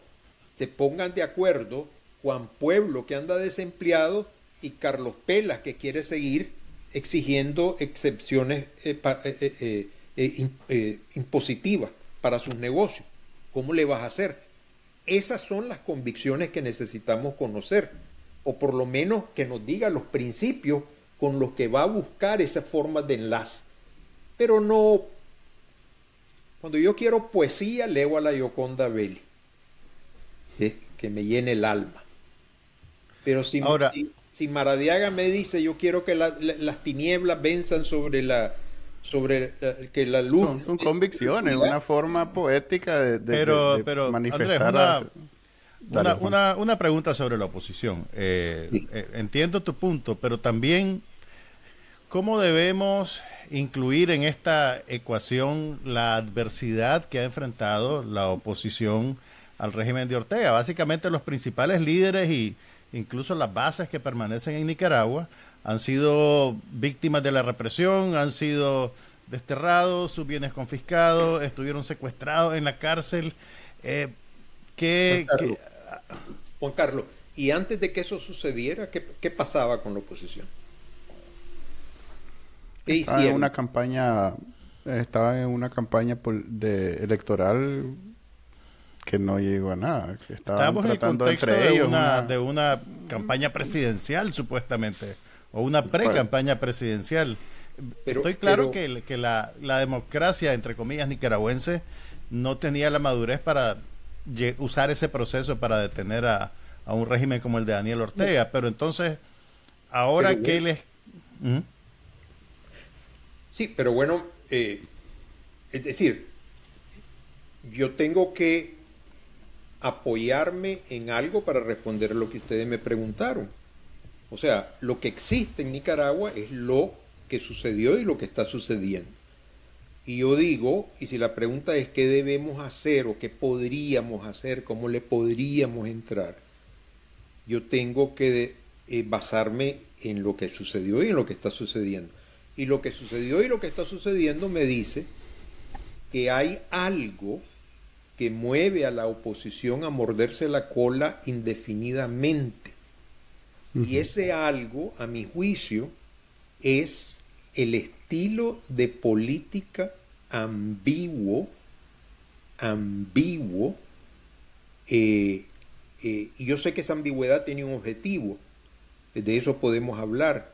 se pongan de acuerdo Juan Pueblo que anda desempleado y Carlos Pelas que quiere seguir exigiendo excepciones eh, eh, eh, eh, eh, impositiva para sus negocios. ¿Cómo le vas a hacer? Esas son las convicciones que necesitamos conocer, o por lo menos que nos diga los principios con los que va a buscar esas formas de enlace. Pero no, cuando yo quiero poesía, leo a la Yoconda Belli, que, que me llene el alma. Pero si, Ahora, si, Maradiaga me dice, yo quiero que la, la, las tinieblas venzan sobre la, sobre uh, que la luz. Son, son convicciones, una forma poética de, de, pero, de, de pero, manifestar. Andrés, una, Dale, una, una, una, pregunta sobre la oposición. Eh, Sí. eh, entiendo tu punto, pero también, ¿cómo debemos incluir en esta ecuación la adversidad que ha enfrentado la oposición al régimen de Ortega? Básicamente los principales líderes y incluso las bases que permanecen en Nicaragua han sido víctimas de la represión, han sido desterrados, sus bienes confiscados, estuvieron secuestrados en la cárcel. Eh, ¿qué, Juan Carlos, qué- Juan Carlos, y antes de que eso sucediera, ¿qué, qué pasaba con la oposición? ¿Qué Estaba en hicieron? una campaña, estaba en una campaña de electoral que no llegó a nada. Que estaban Estábamos en el tratando contexto entre de ellos una, una- de una campaña presidencial, supuestamente, o una pre-campaña presidencial. Pero- Estoy claro pero- que, que la, la democracia, entre comillas, nicaragüense, no tenía la madurez para usar ese proceso para detener a, a un régimen como el de Daniel Ortega. Pero entonces, ahora Pero que les... ¿Mm? Sí, pero bueno, eh, es decir, yo tengo que apoyarme en algo para responder a lo que ustedes me preguntaron. O sea, lo que existe en Nicaragua es lo que sucedió y lo que está sucediendo. Y yo digo, y si la pregunta es qué debemos hacer o qué podríamos hacer, cómo le podríamos entrar, yo tengo que eh, basarme en lo que sucedió y en lo que está sucediendo. Y lo que sucedió y lo que está sucediendo me dice que hay algo que mueve a la oposición a morderse la cola indefinidamente. Y ese algo, a mi juicio, es el estilo de política ambiguo, ambiguo, eh, eh, y yo sé que esa ambigüedad tiene un objetivo, de eso podemos hablar,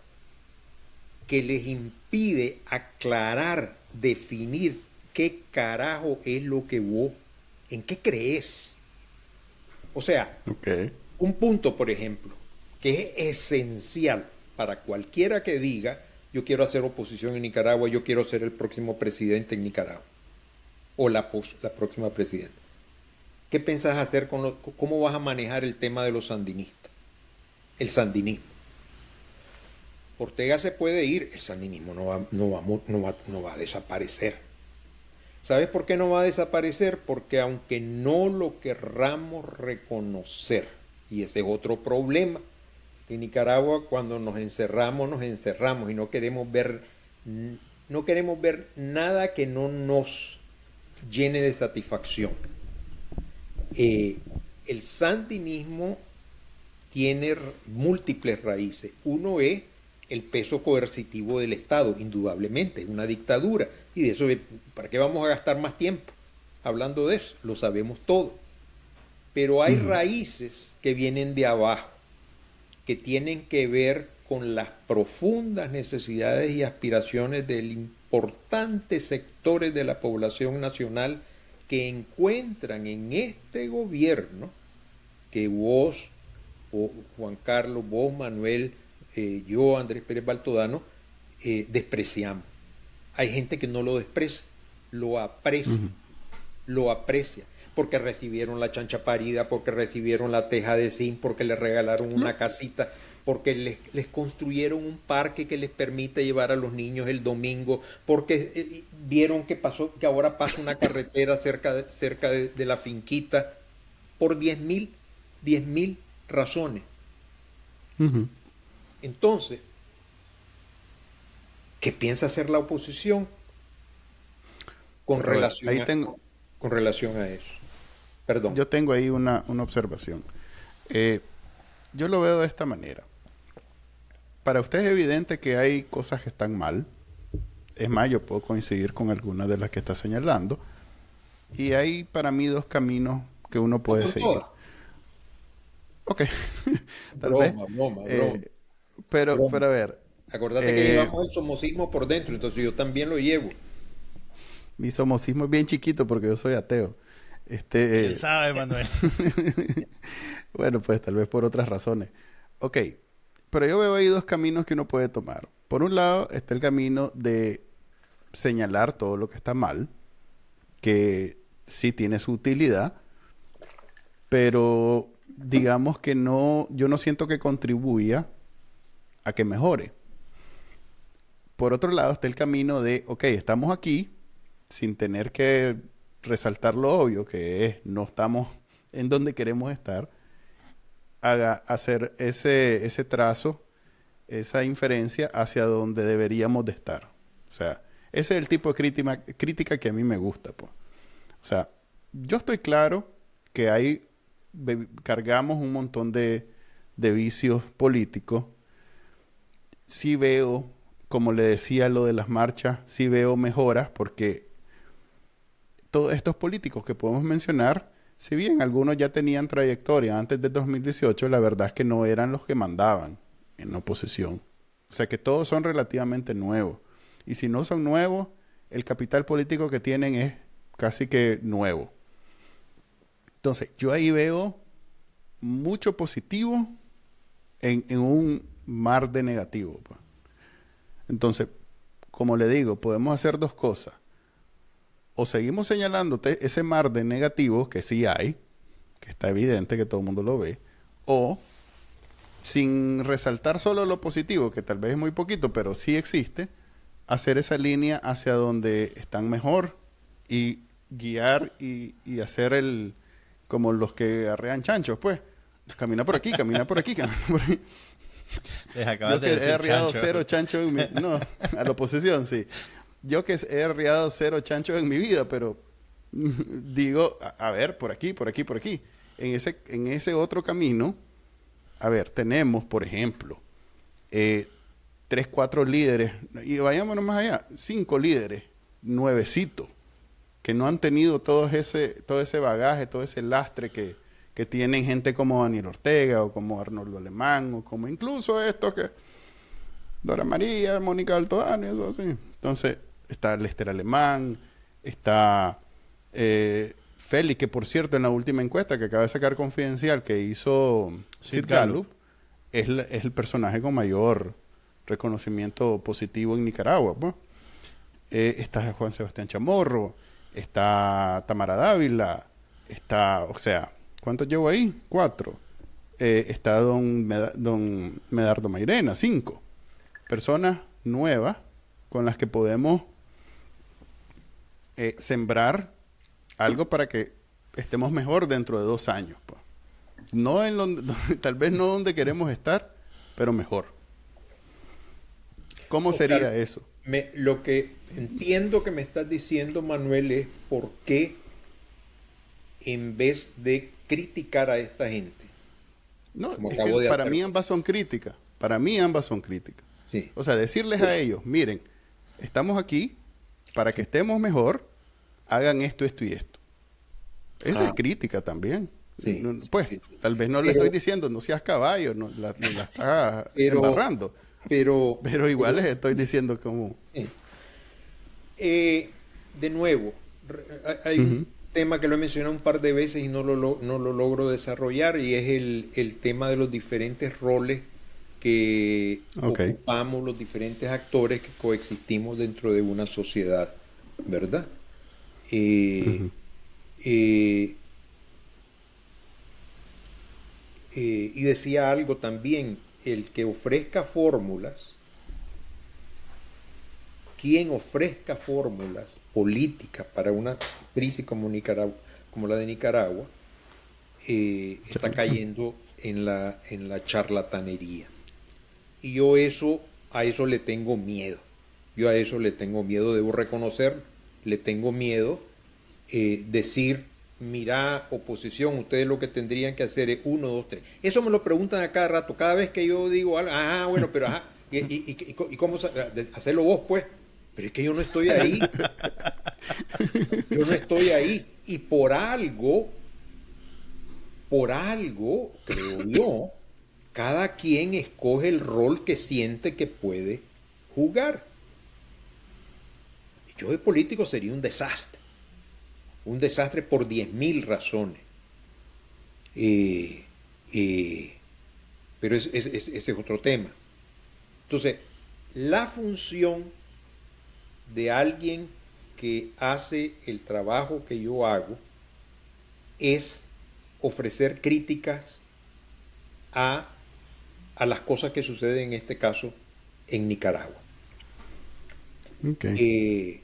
que les impide aclarar, definir qué carajo es lo que vos, en qué crees. O sea, un punto, por ejemplo, que es esencial para cualquiera que diga, yo quiero hacer oposición en Nicaragua, yo quiero ser el próximo presidente en Nicaragua, o la, pos- la próxima presidenta. ¿Qué pensás hacer con lo- cómo vas a manejar el tema de los sandinistas? El sandinismo. Ortega se puede ir, el sandinismo no va, no va, mu- no va, no va a desaparecer. ¿Sabes por qué no va a desaparecer? Porque aunque no lo querramos reconocer, y ese es otro problema, en Nicaragua cuando nos encerramos, nos encerramos y no queremos ver, no queremos ver nada que no nos llene de satisfacción. Eh, el sandinismo tiene múltiples raíces. Uno es el peso coercitivo del Estado, indudablemente, es una dictadura. Y de eso, ¿para qué vamos a gastar más tiempo hablando de eso? Lo sabemos todo. Pero hay raíces que vienen de abajo, que tienen que ver con las profundas necesidades y aspiraciones de importantes sectores de la población nacional que encuentran en este gobierno que vos, o Juan Carlos, vos, Manuel, eh, yo, Andrés Pérez Baltodano, eh, despreciamos. Hay gente que no lo desprecia, lo aprecia, lo aprecia, porque recibieron la chancha parida, porque recibieron la teja de zinc, porque le regalaron una casita, porque les, les construyeron un parque que les permite llevar a los niños el domingo, porque eh, vieron que pasó, que ahora pasa una carretera cerca de, cerca de, de la finquita, por 10 mil, 10 mil razones. Entonces, ¿qué piensa hacer la oposición con, Pero, relación, ahí a, tengo- con relación a eso? Perdón. Yo tengo ahí una, una observación. Eh, yo lo veo de esta manera. Para usted es evidente que hay cosas que están mal. Es más, yo puedo coincidir con algunas de las que está señalando. Y hay para mí dos caminos que uno puede seguir. Ok. Tal vez. Eh, pero, pero a ver. Acordate que eh, llevamos el somocismo por dentro, entonces yo también lo llevo. Mi somocismo es bien chiquito porque yo soy ateo. Este, ¿Quién sabe, Manuel? bueno, pues tal vez por otras razones. Ok, pero yo veo ahí dos caminos que uno puede tomar. Por un lado está el camino de señalar todo lo que está mal, que sí tiene su utilidad, pero digamos que no, yo no siento que contribuya a que mejore. Por otro lado está el camino de, ok, estamos aquí sin tener que resaltar lo obvio, que es no estamos en donde queremos estar, haga, hacer ese, ese trazo, esa inferencia hacia donde deberíamos de estar. O sea, ese es el tipo de crítica, crítica que a mí me gusta. Pues. O sea, yo estoy claro que hay, cargamos un montón de, de vicios políticos. Sí veo, como le decía lo de las marchas, sí veo mejoras porque todos estos políticos que podemos mencionar, si bien algunos ya tenían trayectoria antes de 2018, la verdad es que no eran los que mandaban en oposición. O sea que todos son relativamente nuevos. Y si no son nuevos, el capital político que tienen es casi que nuevo. Entonces, yo ahí veo mucho positivo en, un mar de negativo. Entonces, como le digo, podemos hacer dos cosas o seguimos señalándote ese mar de negativos que sí hay, que está evidente que todo el mundo lo ve, o sin resaltar solo lo positivo, que tal vez es muy poquito, pero sí existe, hacer esa línea hacia donde están mejor y guiar y, hacer el como los que arrean chanchos, pues. Camina por aquí, camina por aquí, camina por aquí. Yo que he arreado cero chancho en mi... No, a la oposición, sí yo que he arriado cero chanchos en mi vida, pero digo, a, ver, por aquí, por aquí, por aquí. En ese, en ese otro camino, a ver, tenemos, por ejemplo, eh, tres, cuatro líderes, y vayámonos más allá, cinco líderes, nuevecitos, que no han tenido todo ese, todo ese bagaje, todo ese lastre que, que tienen gente como Daniel Ortega o como Arnoldo Alemán o como incluso estos que Dora María, Mónica Altoano y eso así. Entonces, está Lester Alemán, está eh, Félix, que por cierto en la última encuesta que acaba de sacar Confidencial que hizo Sid, Gallup, Es, el personaje con mayor reconocimiento positivo en Nicaragua. Pues. Eh, está Juan Sebastián Chamorro, está Tamara Dávila, está, o sea, ¿cuántos llevo ahí? Cuatro. Eh, está don, don Medardo Mairena, cinco. Personas nuevas con las que podemos eh, sembrar algo para que estemos mejor dentro de dos años. Pues. No en donde, tal vez no donde queremos estar, pero mejor. ¿Cómo sería eso? Me, lo que entiendo que me estás diciendo, Manuel, es por qué en vez de criticar a esta gente. No, para mí ambas son críticas. Para mí ambas son críticas. O sea, decirles a ellos, miren, estamos aquí para que estemos mejor, hagan esto, esto y esto. Esa es ah. crítica también. pues, tal vez no le estoy diciendo, no seas caballo, no, la, la está embarrando. Pero, pero igual les estoy diciendo como... Eh, de nuevo, hay un tema que lo he mencionado un par de veces y no lo, no lo logro desarrollar y es el, el tema de los diferentes roles que ocupamos los diferentes actores que coexistimos dentro de una sociedad, ¿verdad? Eh, eh, eh, y decía algo también, el que ofrezca fórmulas, quien ofrezca fórmulas políticas para una crisis como, como la de Nicaragua, está cayendo en la, en la charlatanería. Y yo eso, a eso le tengo miedo. Yo a eso le tengo miedo, debo reconocer, le tengo miedo eh, decir, mira, oposición, ustedes lo que tendrían que hacer es uno, dos, tres. Eso me lo preguntan a cada rato, cada vez que yo digo algo, ah, bueno, pero ajá, y, y, y, cómo hacerlo vos, pues. Pero es que yo no estoy ahí. Yo no estoy ahí. Y por algo, por algo, creo yo, cada quien escoge el rol que siente que puede jugar. Yo de político sería un desastre. Un desastre por 10.000 razones. Eh, eh, pero ese es otro tema. Entonces, la función de alguien que hace el trabajo que yo hago es ofrecer críticas a, a las cosas que suceden en este caso en Nicaragua. Eh,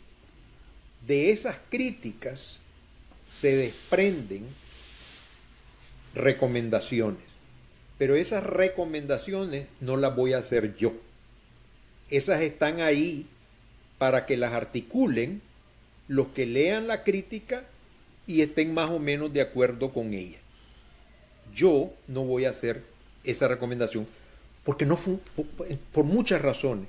de esas críticas se desprenden recomendaciones, pero esas recomendaciones no las voy a hacer yo. Esas están ahí para que las articulen los que lean la crítica y estén más o menos de acuerdo con ella. Yo no voy a hacer esa recomendación porque no por muchas razones.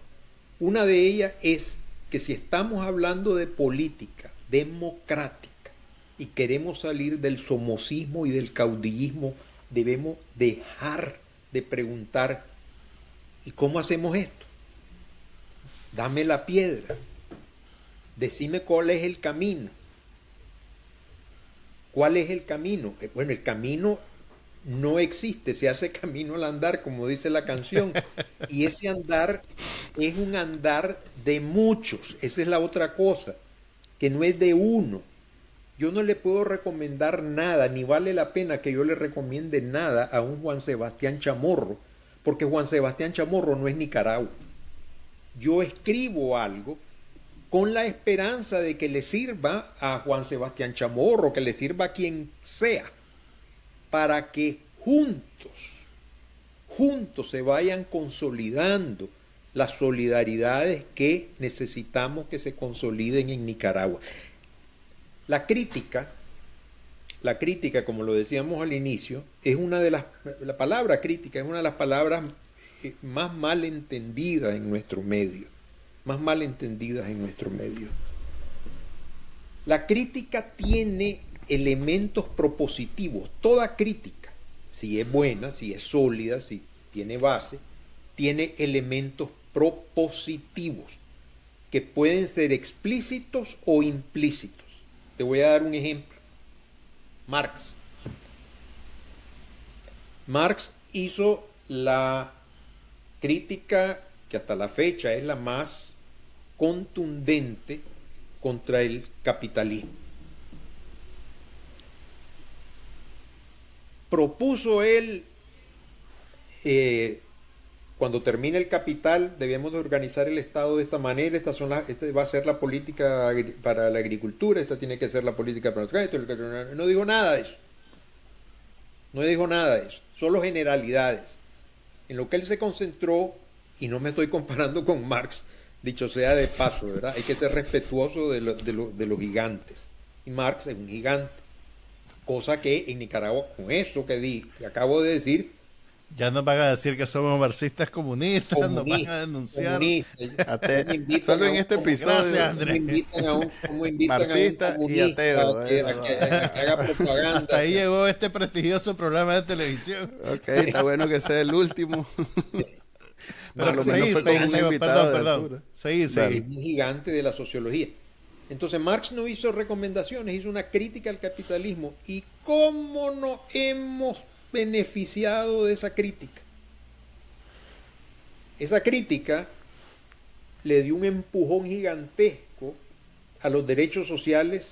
Una de ellas es que si estamos hablando de política democrática y queremos salir del somocismo y del caudillismo, debemos dejar de preguntar ¿y cómo hacemos esto? Dame la piedra, decime cuál es el camino. ¿Cuál es el camino? Eh, bueno, el camino no existe, se hace camino al andar, como dice la canción, y ese andar es un andar de muchos, esa es la otra cosa, que no es de uno. Yo no le puedo recomendar nada, ni vale la pena que yo le recomiende nada a un Juan Sebastián Chamorro, porque Juan Sebastián Chamorro no es Nicaragua yo escribo algo con la esperanza de que le sirva a Juan Sebastián Chamorro, que le sirva a quien sea, para que juntos, juntos se vayan consolidando las solidaridades que necesitamos que se consoliden en Nicaragua. La crítica, la crítica, como lo decíamos al inicio, es una de las, la palabra crítica es una de las palabras más mal entendida en nuestro medio, más mal entendidas en nuestro medio. La crítica tiene elementos propositivos, toda crítica, si es buena, si es sólida, si tiene base, tiene elementos propositivos que pueden ser explícitos o implícitos. Te voy a dar un ejemplo. Marx. Marx hizo la crítica que hasta la fecha es la más contundente contra el capitalismo. Propuso él, eh, cuando termine el capital, debemos de organizar el Estado de esta manera, esta, son esta va a ser la política para la agricultura, esta tiene que ser la política para los... No dijo nada de eso. No dijo nada de eso, solo generalidades en lo que él se concentró, y no me estoy comparando con Marx, dicho sea de paso, ¿verdad? Hay que ser respetuoso de, los gigantes. Y Marx es un gigante. Cosa que en Nicaragua, con eso que, di, que acabo de decir, ya nos van a decir que somos marxistas comunistas, nos van a denunciar. Solo en este episodio. Gracias, Andrés. Marxista y ateo. Que, haga propaganda. Hasta ahí llegó este prestigioso programa de televisión. Ok, está bueno que sea el último. Pero lo menos fue como un invitado perdón, perdón. Seguí, seguí. Es un gigante de la sociología. Entonces Marx no hizo recomendaciones, hizo una crítica al capitalismo. ¿Y cómo no hemos beneficiado de esa crítica. Esa crítica le dio un empujón gigantesco a los derechos sociales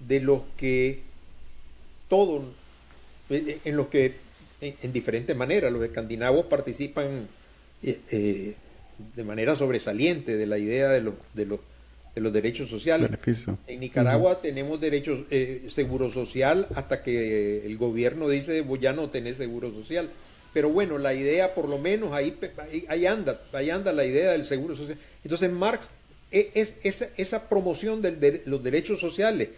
de los que todos, en los que en, diferentes maneras los escandinavos participan eh, eh, de manera sobresaliente de la idea de los, de los de los derechos sociales. En Nicaragua tenemos derechos eh, seguro social hasta que el gobierno dice vos ya no tenés seguro social. Pero bueno, la idea por lo menos ahí, ahí, anda, ahí anda la idea del seguro social. Entonces Marx e, es, esa, promoción de los derechos sociales,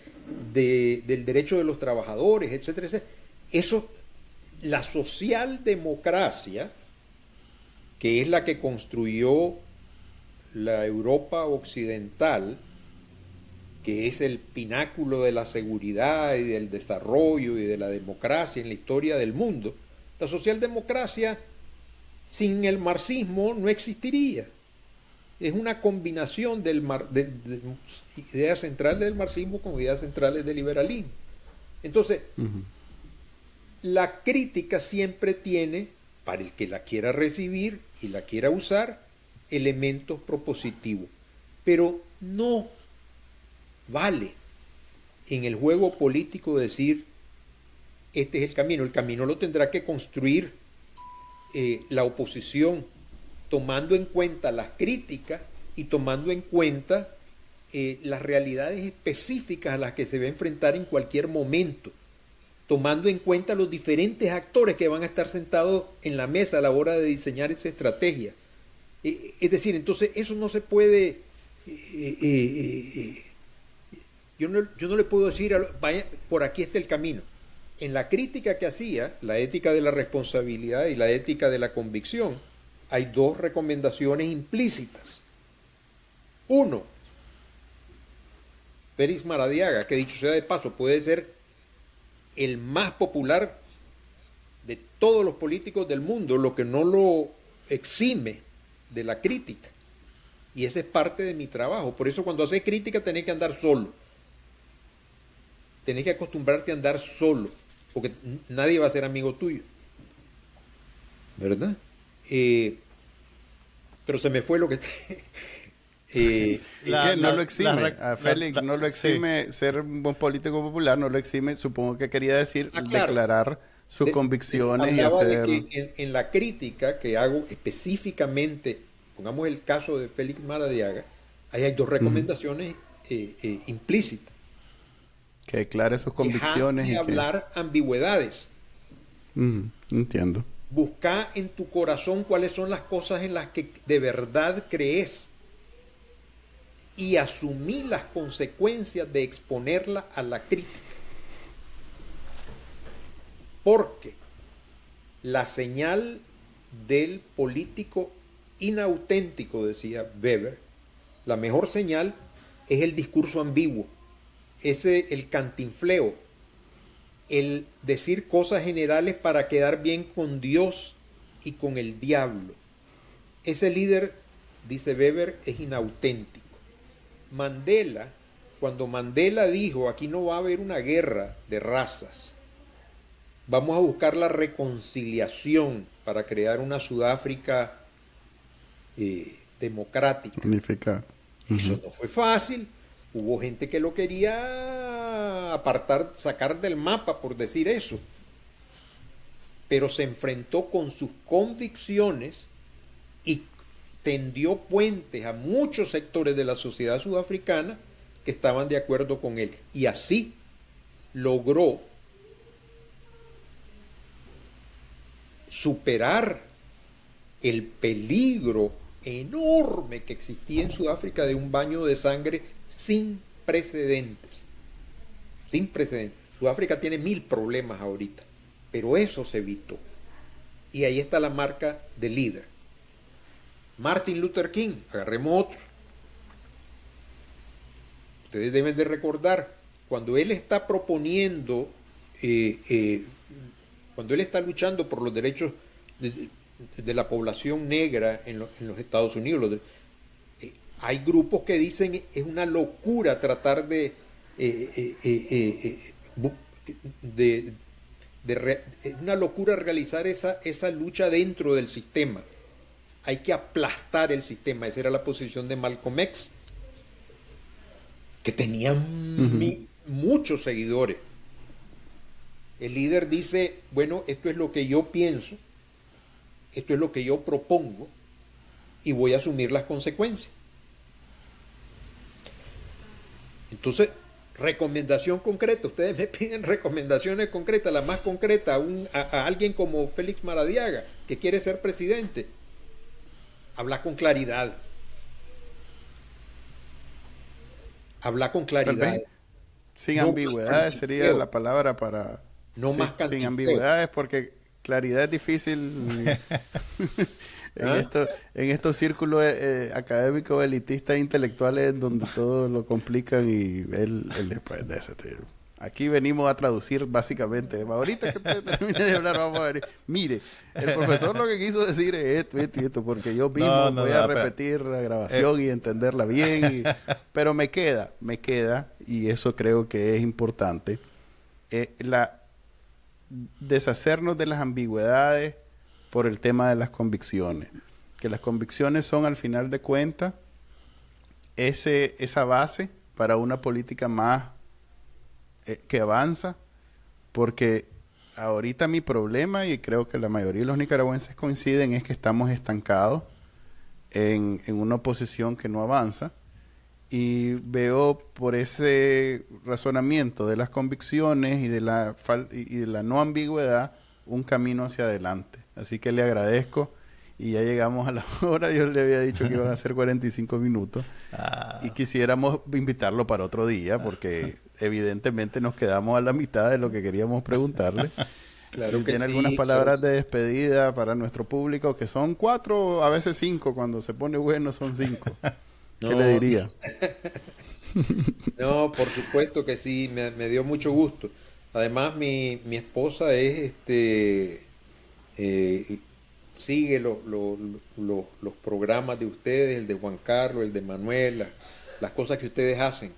del derecho de los trabajadores, etcétera, etcétera, eso, la socialdemocracia, que es la que construyó la Europa occidental, que es el pináculo de la seguridad y del desarrollo y de la democracia en la historia del mundo, la socialdemocracia sin el marxismo no existiría. Es una combinación del de, ideas centrales del marxismo con ideas centrales del liberalismo. Entonces, la crítica siempre tiene, para el que la quiera recibir y la quiera usar, elementos propositivos. Pero no vale en el juego político decir, este es el camino. El camino lo tendrá que construir eh, la oposición tomando en cuenta las críticas y tomando en cuenta eh, las realidades específicas a las que se va a enfrentar en cualquier momento, tomando en cuenta los diferentes actores que van a estar sentados en la mesa a la hora de diseñar esa estrategia. Eh, es decir, entonces eso no se puede... yo, no, yo no le puedo decir, vaya, por aquí está el camino en la crítica que hacía, la ética de la responsabilidad y la ética de la convicción, hay dos recomendaciones implícitas. Uno, Félix Maradiaga, que dicho sea de paso, puede ser el más popular de todos los políticos del mundo, lo que no lo exime de la crítica. Y esa es parte de mi trabajo. Por eso cuando haces crítica tenés que andar solo. Tenés que acostumbrarte a andar solo porque nadie va a ser amigo tuyo. ¿Verdad? Eh, pero se me fue lo que... eh, no lo exime, a Félix no lo exime ser un buen político popular, no lo exime, supongo que quería decir ah, declarar sus convicciones y hacer... en, la crítica que hago específicamente, pongamos el caso de Félix Maradiaga, ahí hay dos recomendaciones eh, eh, implícitas. Que declare sus convicciones. y hablar ambigüedades. entiendo. Busca en tu corazón cuáles son las cosas en las que de verdad crees y asumir las consecuencias de exponerla a la crítica. Porque la señal del político inauténtico, decía Weber, la mejor señal es el discurso ambiguo ese el cantinfleo, el decir cosas generales para quedar bien con Dios y con el diablo. Ese líder, dice Weber, es inauténtico. Mandela, cuando Mandela dijo, aquí no va a haber una guerra de razas, vamos a buscar la reconciliación para crear una Sudáfrica eh, democrática. Eso no fue fácil, Hubo gente que lo quería apartar, sacar del mapa por decir eso. Pero se enfrentó con sus convicciones y tendió puentes a muchos sectores de la sociedad sudafricana que estaban de acuerdo con él. Y así logró superar el peligro enorme que existía en Sudáfrica de un baño de sangre sin precedentes. Sin precedentes. Sudáfrica tiene mil problemas ahorita, pero eso se evitó. Y ahí está la marca de líder. Martin Luther King, agarremos otro. Ustedes deben de recordar, cuando él está proponiendo, eh, eh, cuando él está luchando por los derechos de, la población negra en, los Estados Unidos, hay grupos que dicen es una locura tratar de, eh, eh, eh, de, una locura realizar esa, esa lucha dentro del sistema. Hay que aplastar el sistema. Esa era la posición de Malcolm X, que tenía muchos seguidores. El líder dice, bueno, esto es lo que yo pienso, esto es lo que yo propongo y voy a asumir las consecuencias. Entonces, recomendación concreta, ustedes me piden recomendaciones concretas, la más concreta a, un, a, alguien como Félix Maradiaga, que quiere ser presidente. Habla con claridad. Habla con claridad. Sin ambigüedades sería la palabra para... No más Sin ambigüedades porque claridad es difícil en, ¿Ah? esto, en estos círculos eh, académicos, elitistas, intelectuales, donde todo lo complican y él, él después de ese tío. Aquí venimos a traducir básicamente. Ahorita que te termine de hablar, vamos a ver. Mire, el profesor lo que quiso decir es esto, esto y esto, porque yo mismo No, no, voy no, a pero- repetir la grabación y entenderla bien. y- pero me queda, me queda, y eso creo que es importante, eh, la deshacernos de las ambigüedades por el tema de las convicciones. Que las convicciones son, al final de cuentas, ese, esa base para una política más eh, que avanza, porque ahorita mi problema, y creo que la mayoría de los nicaragüenses coinciden, es que estamos estancados en, en una oposición que no avanza. Y veo por ese razonamiento de las convicciones y de la, fal- y de la no ambigüedad un camino hacia adelante. Así que le agradezco y ya llegamos a la hora. Yo le había dicho que iban a ser 45 minutos Ah, y quisiéramos invitarlo para otro día porque evidentemente nos quedamos a la mitad de lo que queríamos preguntarle. Claro que tiene sí, algunas claro. palabras de despedida para nuestro público que son cuatro, a veces cinco, cuando se pone bueno son cinco. ¿Qué No. le diría? No, por supuesto que sí, me, me dio mucho gusto. Además, mi, mi esposa es este eh, sigue lo- lo- lo- los programas de ustedes, el de Juan Carlos, el de Manuel, la- las cosas que ustedes hacen.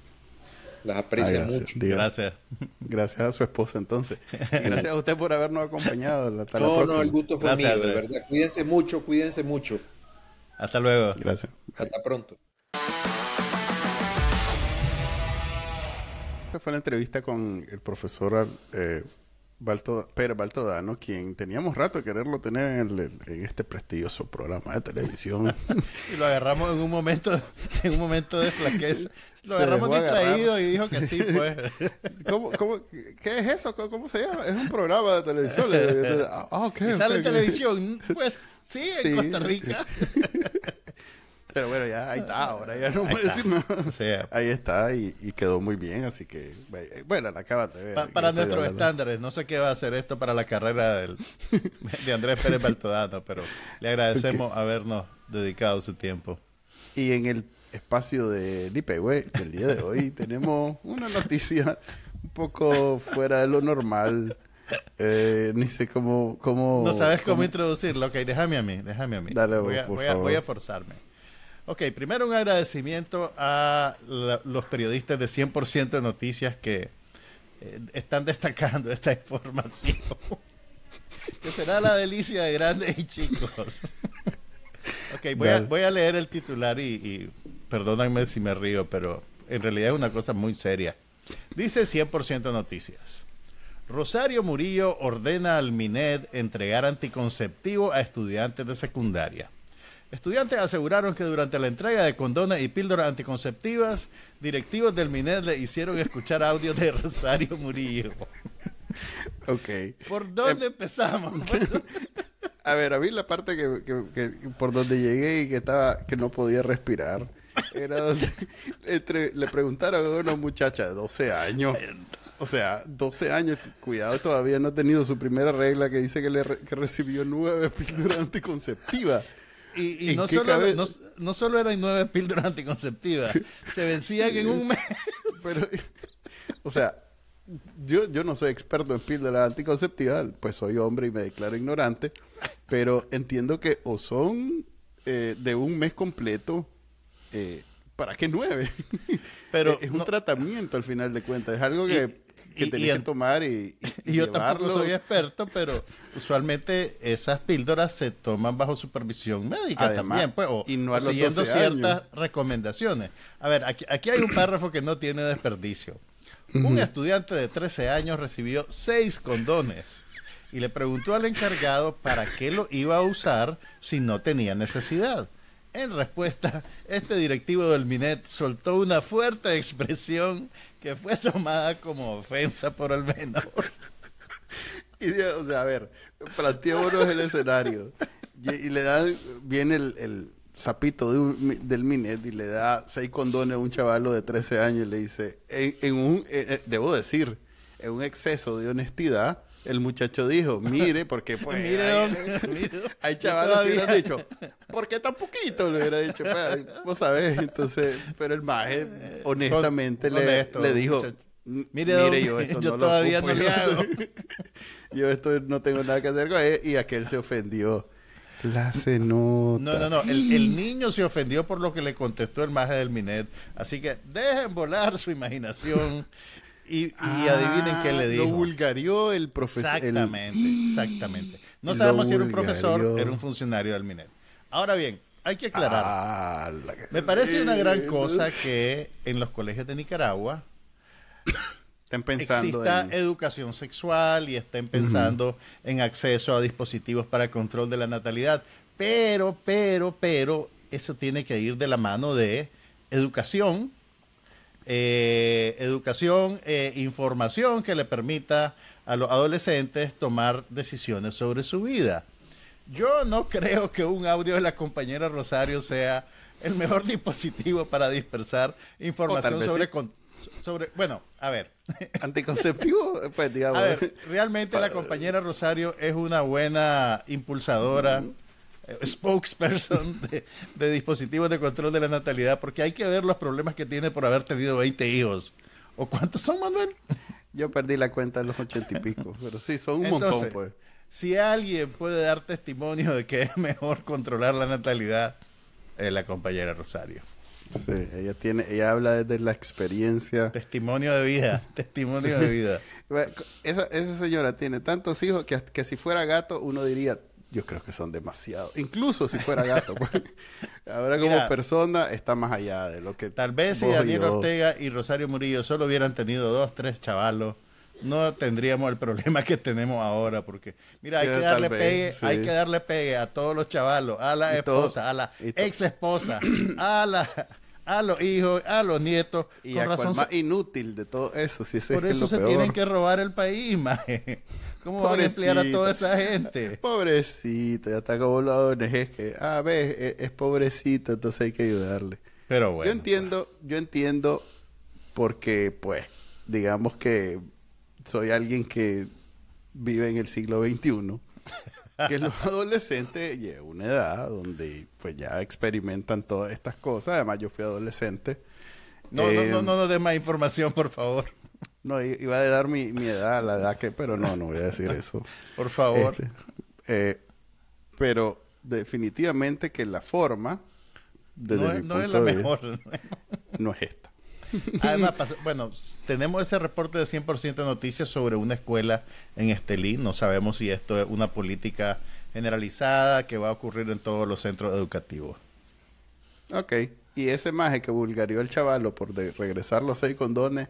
Las aprecia Ah, gracias. mucho. Diga. gracias. Gracias a su esposa entonces. Y gracias a usted por habernos acompañado. Hasta la No, próxima. no, el gusto fue Gracias, mío, de verdad. Cuídense mucho, cuídense mucho. Hasta luego. Gracias. Hasta pronto. Esta fue la entrevista con el profesor eh, Balto- Pérez Baltodano, quien teníamos rato de quererlo tener en, el- en este prestigioso programa de televisión. Y lo agarramos en un momento, en un momento de flaqueza. Lo Se agarramos agarrar. distraído y dijo que sí, pues. ¿Cómo, cómo, ¿Qué es eso? ¿Cómo, cómo se llama? Es un programa de televisión. Ah, Y sale televisión. Pues sí, en Sí. Costa Rica. Pero bueno, ya ahí está. Ahora ya no Ahí puedo está. decir nada. O sea, Ahí está y, y quedó muy bien, así que bueno, la acabas de ver. pa- para nuestros estándares, no sé qué va a hacer esto para la carrera del, de Andrés Pérez Baltodano, pero le agradecemos habernos dedicado su tiempo. Y en el espacio de Lipehue del día de hoy tenemos una noticia un poco fuera de lo normal. Eh, ni sé cómo, cómo... No sabes cómo introducirlo. Ok, déjame a mí, déjame a mí. Dale, voy, a, por voy, a, voy a forzarme. Ok, primero un agradecimiento a la- los periodistas de 100% Noticias que eh, están destacando esta información. que será la delicia de grandes y chicos. ok, voy a, Dale. voy a leer el titular y, y perdónenme si me río, pero en realidad es una cosa muy seria. Dice 100% Noticias. Rosario Murillo ordena al MINED entregar anticonceptivo a estudiantes de secundaria. Estudiantes aseguraron que durante la entrega de condones y píldoras anticonceptivas, directivos del MINED le hicieron escuchar audios de Rosario Murillo. Ok. ¿Por dónde empezamos? A ver, a mí la parte que, que- que- por donde llegué y que estaba que no podía respirar era donde entre- le preguntaron a una muchacha de 12 años. O sea, 12 años, cuidado, todavía no ha tenido su primera regla que dice que, le re- que recibió nueve píldoras anticonceptivas. Y, y ¿En no, solo, no, no solo eran nueve píldoras anticonceptivas, se vencían en un mes. Pero, o sea, yo, yo no soy experto en píldoras anticonceptivas, pues soy hombre y me declaro ignorante, pero entiendo que o son eh, de un mes completo, eh, ¿para qué nueve? Pero es un no- tratamiento al final de cuentas, es algo que, que y- tenés y que tomar y, yo tampoco soy experto, pero usualmente esas píldoras se toman bajo supervisión médica Además, también, pues, o, y no o a los siguiendo 12 ciertas años. recomendaciones. A ver, aquí, aquí hay un párrafo que no tiene desperdicio. Un estudiante de 13 años recibió seis condones y le preguntó al encargado para qué lo iba a usar si no tenía necesidad. En respuesta, este directivo del Minet soltó una fuerte expresión que fue tomada como ofensa por el menor. Y, o sea, a ver, planteémonos el escenario. Y, y le dan, viene el, el sapito de un del Minet y le da seis condones a un chavalo de 13 años y le dice, en, en un, eh, eh, debo decir, en un exceso de honestidad, El muchacho dijo, mire, porque pues... Mire, hay, hay chavales que hubieran dicho, ¿por qué tan poquito? Le hubiera dicho, pues, vos sabés. Entonces, pero el maje, honestamente, le, honesto, le dijo, muchacho. "M- Mire, don, yo esto yo no lo todavía ocupo, no yo- hago". yo esto no tengo nada que hacer con él. Y aquel se ofendió. Clase nota. No, no, no. El, el niño se ofendió por lo que le contestó el maje del Minet. Así que dejen volar su imaginación y, y Ah, adivinen qué le dijo. Lo vulgarió el profesor. Exactamente, exactamente. No sabemos si era un profesor, era un funcionario del Minet. Ahora bien, hay que aclarar. Ah, que- Me parece una gran cosa que en los colegios de Nicaragua Estén pensando exista en... educación sexual y estén pensando en acceso a dispositivos para el control de la natalidad. Pero, pero, pero, eso tiene que ir de la mano de educación, eh, educación, e información que le permita a los adolescentes tomar decisiones sobre su vida. Yo no creo que un audio de la compañera Rosario sea el mejor dispositivo para dispersar información sobre, sí. con- sobre... Bueno, a ver. Anticonceptivo, pues digamos. A ver, realmente la compañera Rosario es una buena impulsadora, spokesperson de, de dispositivos de control de la natalidad, porque hay que ver los problemas que tiene por haber tenido 20 hijos. ¿O cuántos son, Manuel? Yo perdí la cuenta en los ochenta y pico, pero sí, son un montón, pues. Si alguien puede dar testimonio de que es mejor controlar la natalidad, es la compañera Rosario. Sí, ella tiene, ella habla desde la experiencia. Testimonio de vida, testimonio de vida. Esa, esa señora tiene tantos hijos que, que si fuera gato uno diría, yo creo que son demasiados. Incluso si fuera gato. pues. Ahora como Mira, persona está más allá de lo que... Tal vez si Daniel yo- Ortega y Rosario Murillo solo hubieran tenido dos, tres chavalos, no tendríamos el problema que tenemos ahora, porque mira, hay que darle vez, pegue, sí. hay que darle pegue a todos los chavalos, a la Y todo- esposa, a la ex esposa, a la a los hijos, a los nietos. Y Con a cual razón más se- inútil de todo eso, si ese por es eso lo se peor. tienen que robar el país, maje. ¿Cómo van a emplear a toda esa gente? Pobrecito, ya está como la ONG que, ah, ves, es, es pobrecito, entonces hay que ayudarle. Pero bueno. yo entiendo, yo entiendo porque, pues, digamos que soy alguien que vive en el siglo XXI, que los adolescentes llegan a una edad donde pues ya experimentan todas estas cosas. Además, yo fui adolescente. No, no, Eh, no, no nos dé más información, por favor. No, iba a dar mi, mi edad, la edad que, pero no, no voy a decir eso. Por favor. Este, eh, pero definitivamente que la forma, desde no mi es, no punto es la de vista, mejor. no es esta. Además, bueno, tenemos ese reporte de 100% de noticias sobre una escuela en Estelí. No sabemos si esto es una política generalizada que va a ocurrir en todos los centros educativos. Ok. Y ese maje que vulgarió el chavalo por de regresar los seis condones,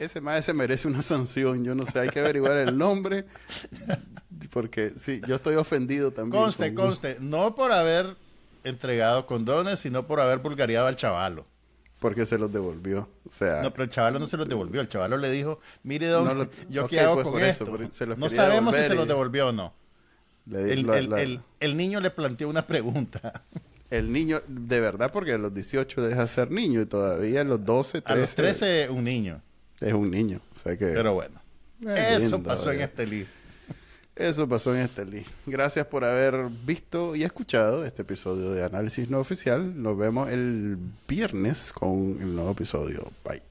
ese maje se merece una sanción. Yo no sé, hay que averiguar el nombre. Porque sí, yo estoy ofendido también. Conste, con- conste, no por haber entregado condones, sino por haber vulgariado al chavalo. Porque se los devolvió. O sea, No, pero el chavalo no se los devolvió. El chavalo le dijo, mire, don, No lo- ¿yo ok, qué hago pues con eso, se los no sabemos si se los devolvió o no. le- El, el- la- el- el niño le planteó una pregunta. el niño, de verdad, porque a los 18 deja de ser niño y todavía a los 12, 13, A los 13, un niño. Es un niño. O sea que... Pero bueno. Eh, Eso lindo, pasó en este libro. Eso pasó en este link. Gracias por haber visto y escuchado este episodio de Análisis No Oficial. Nos vemos el viernes con el nuevo episodio. Bye.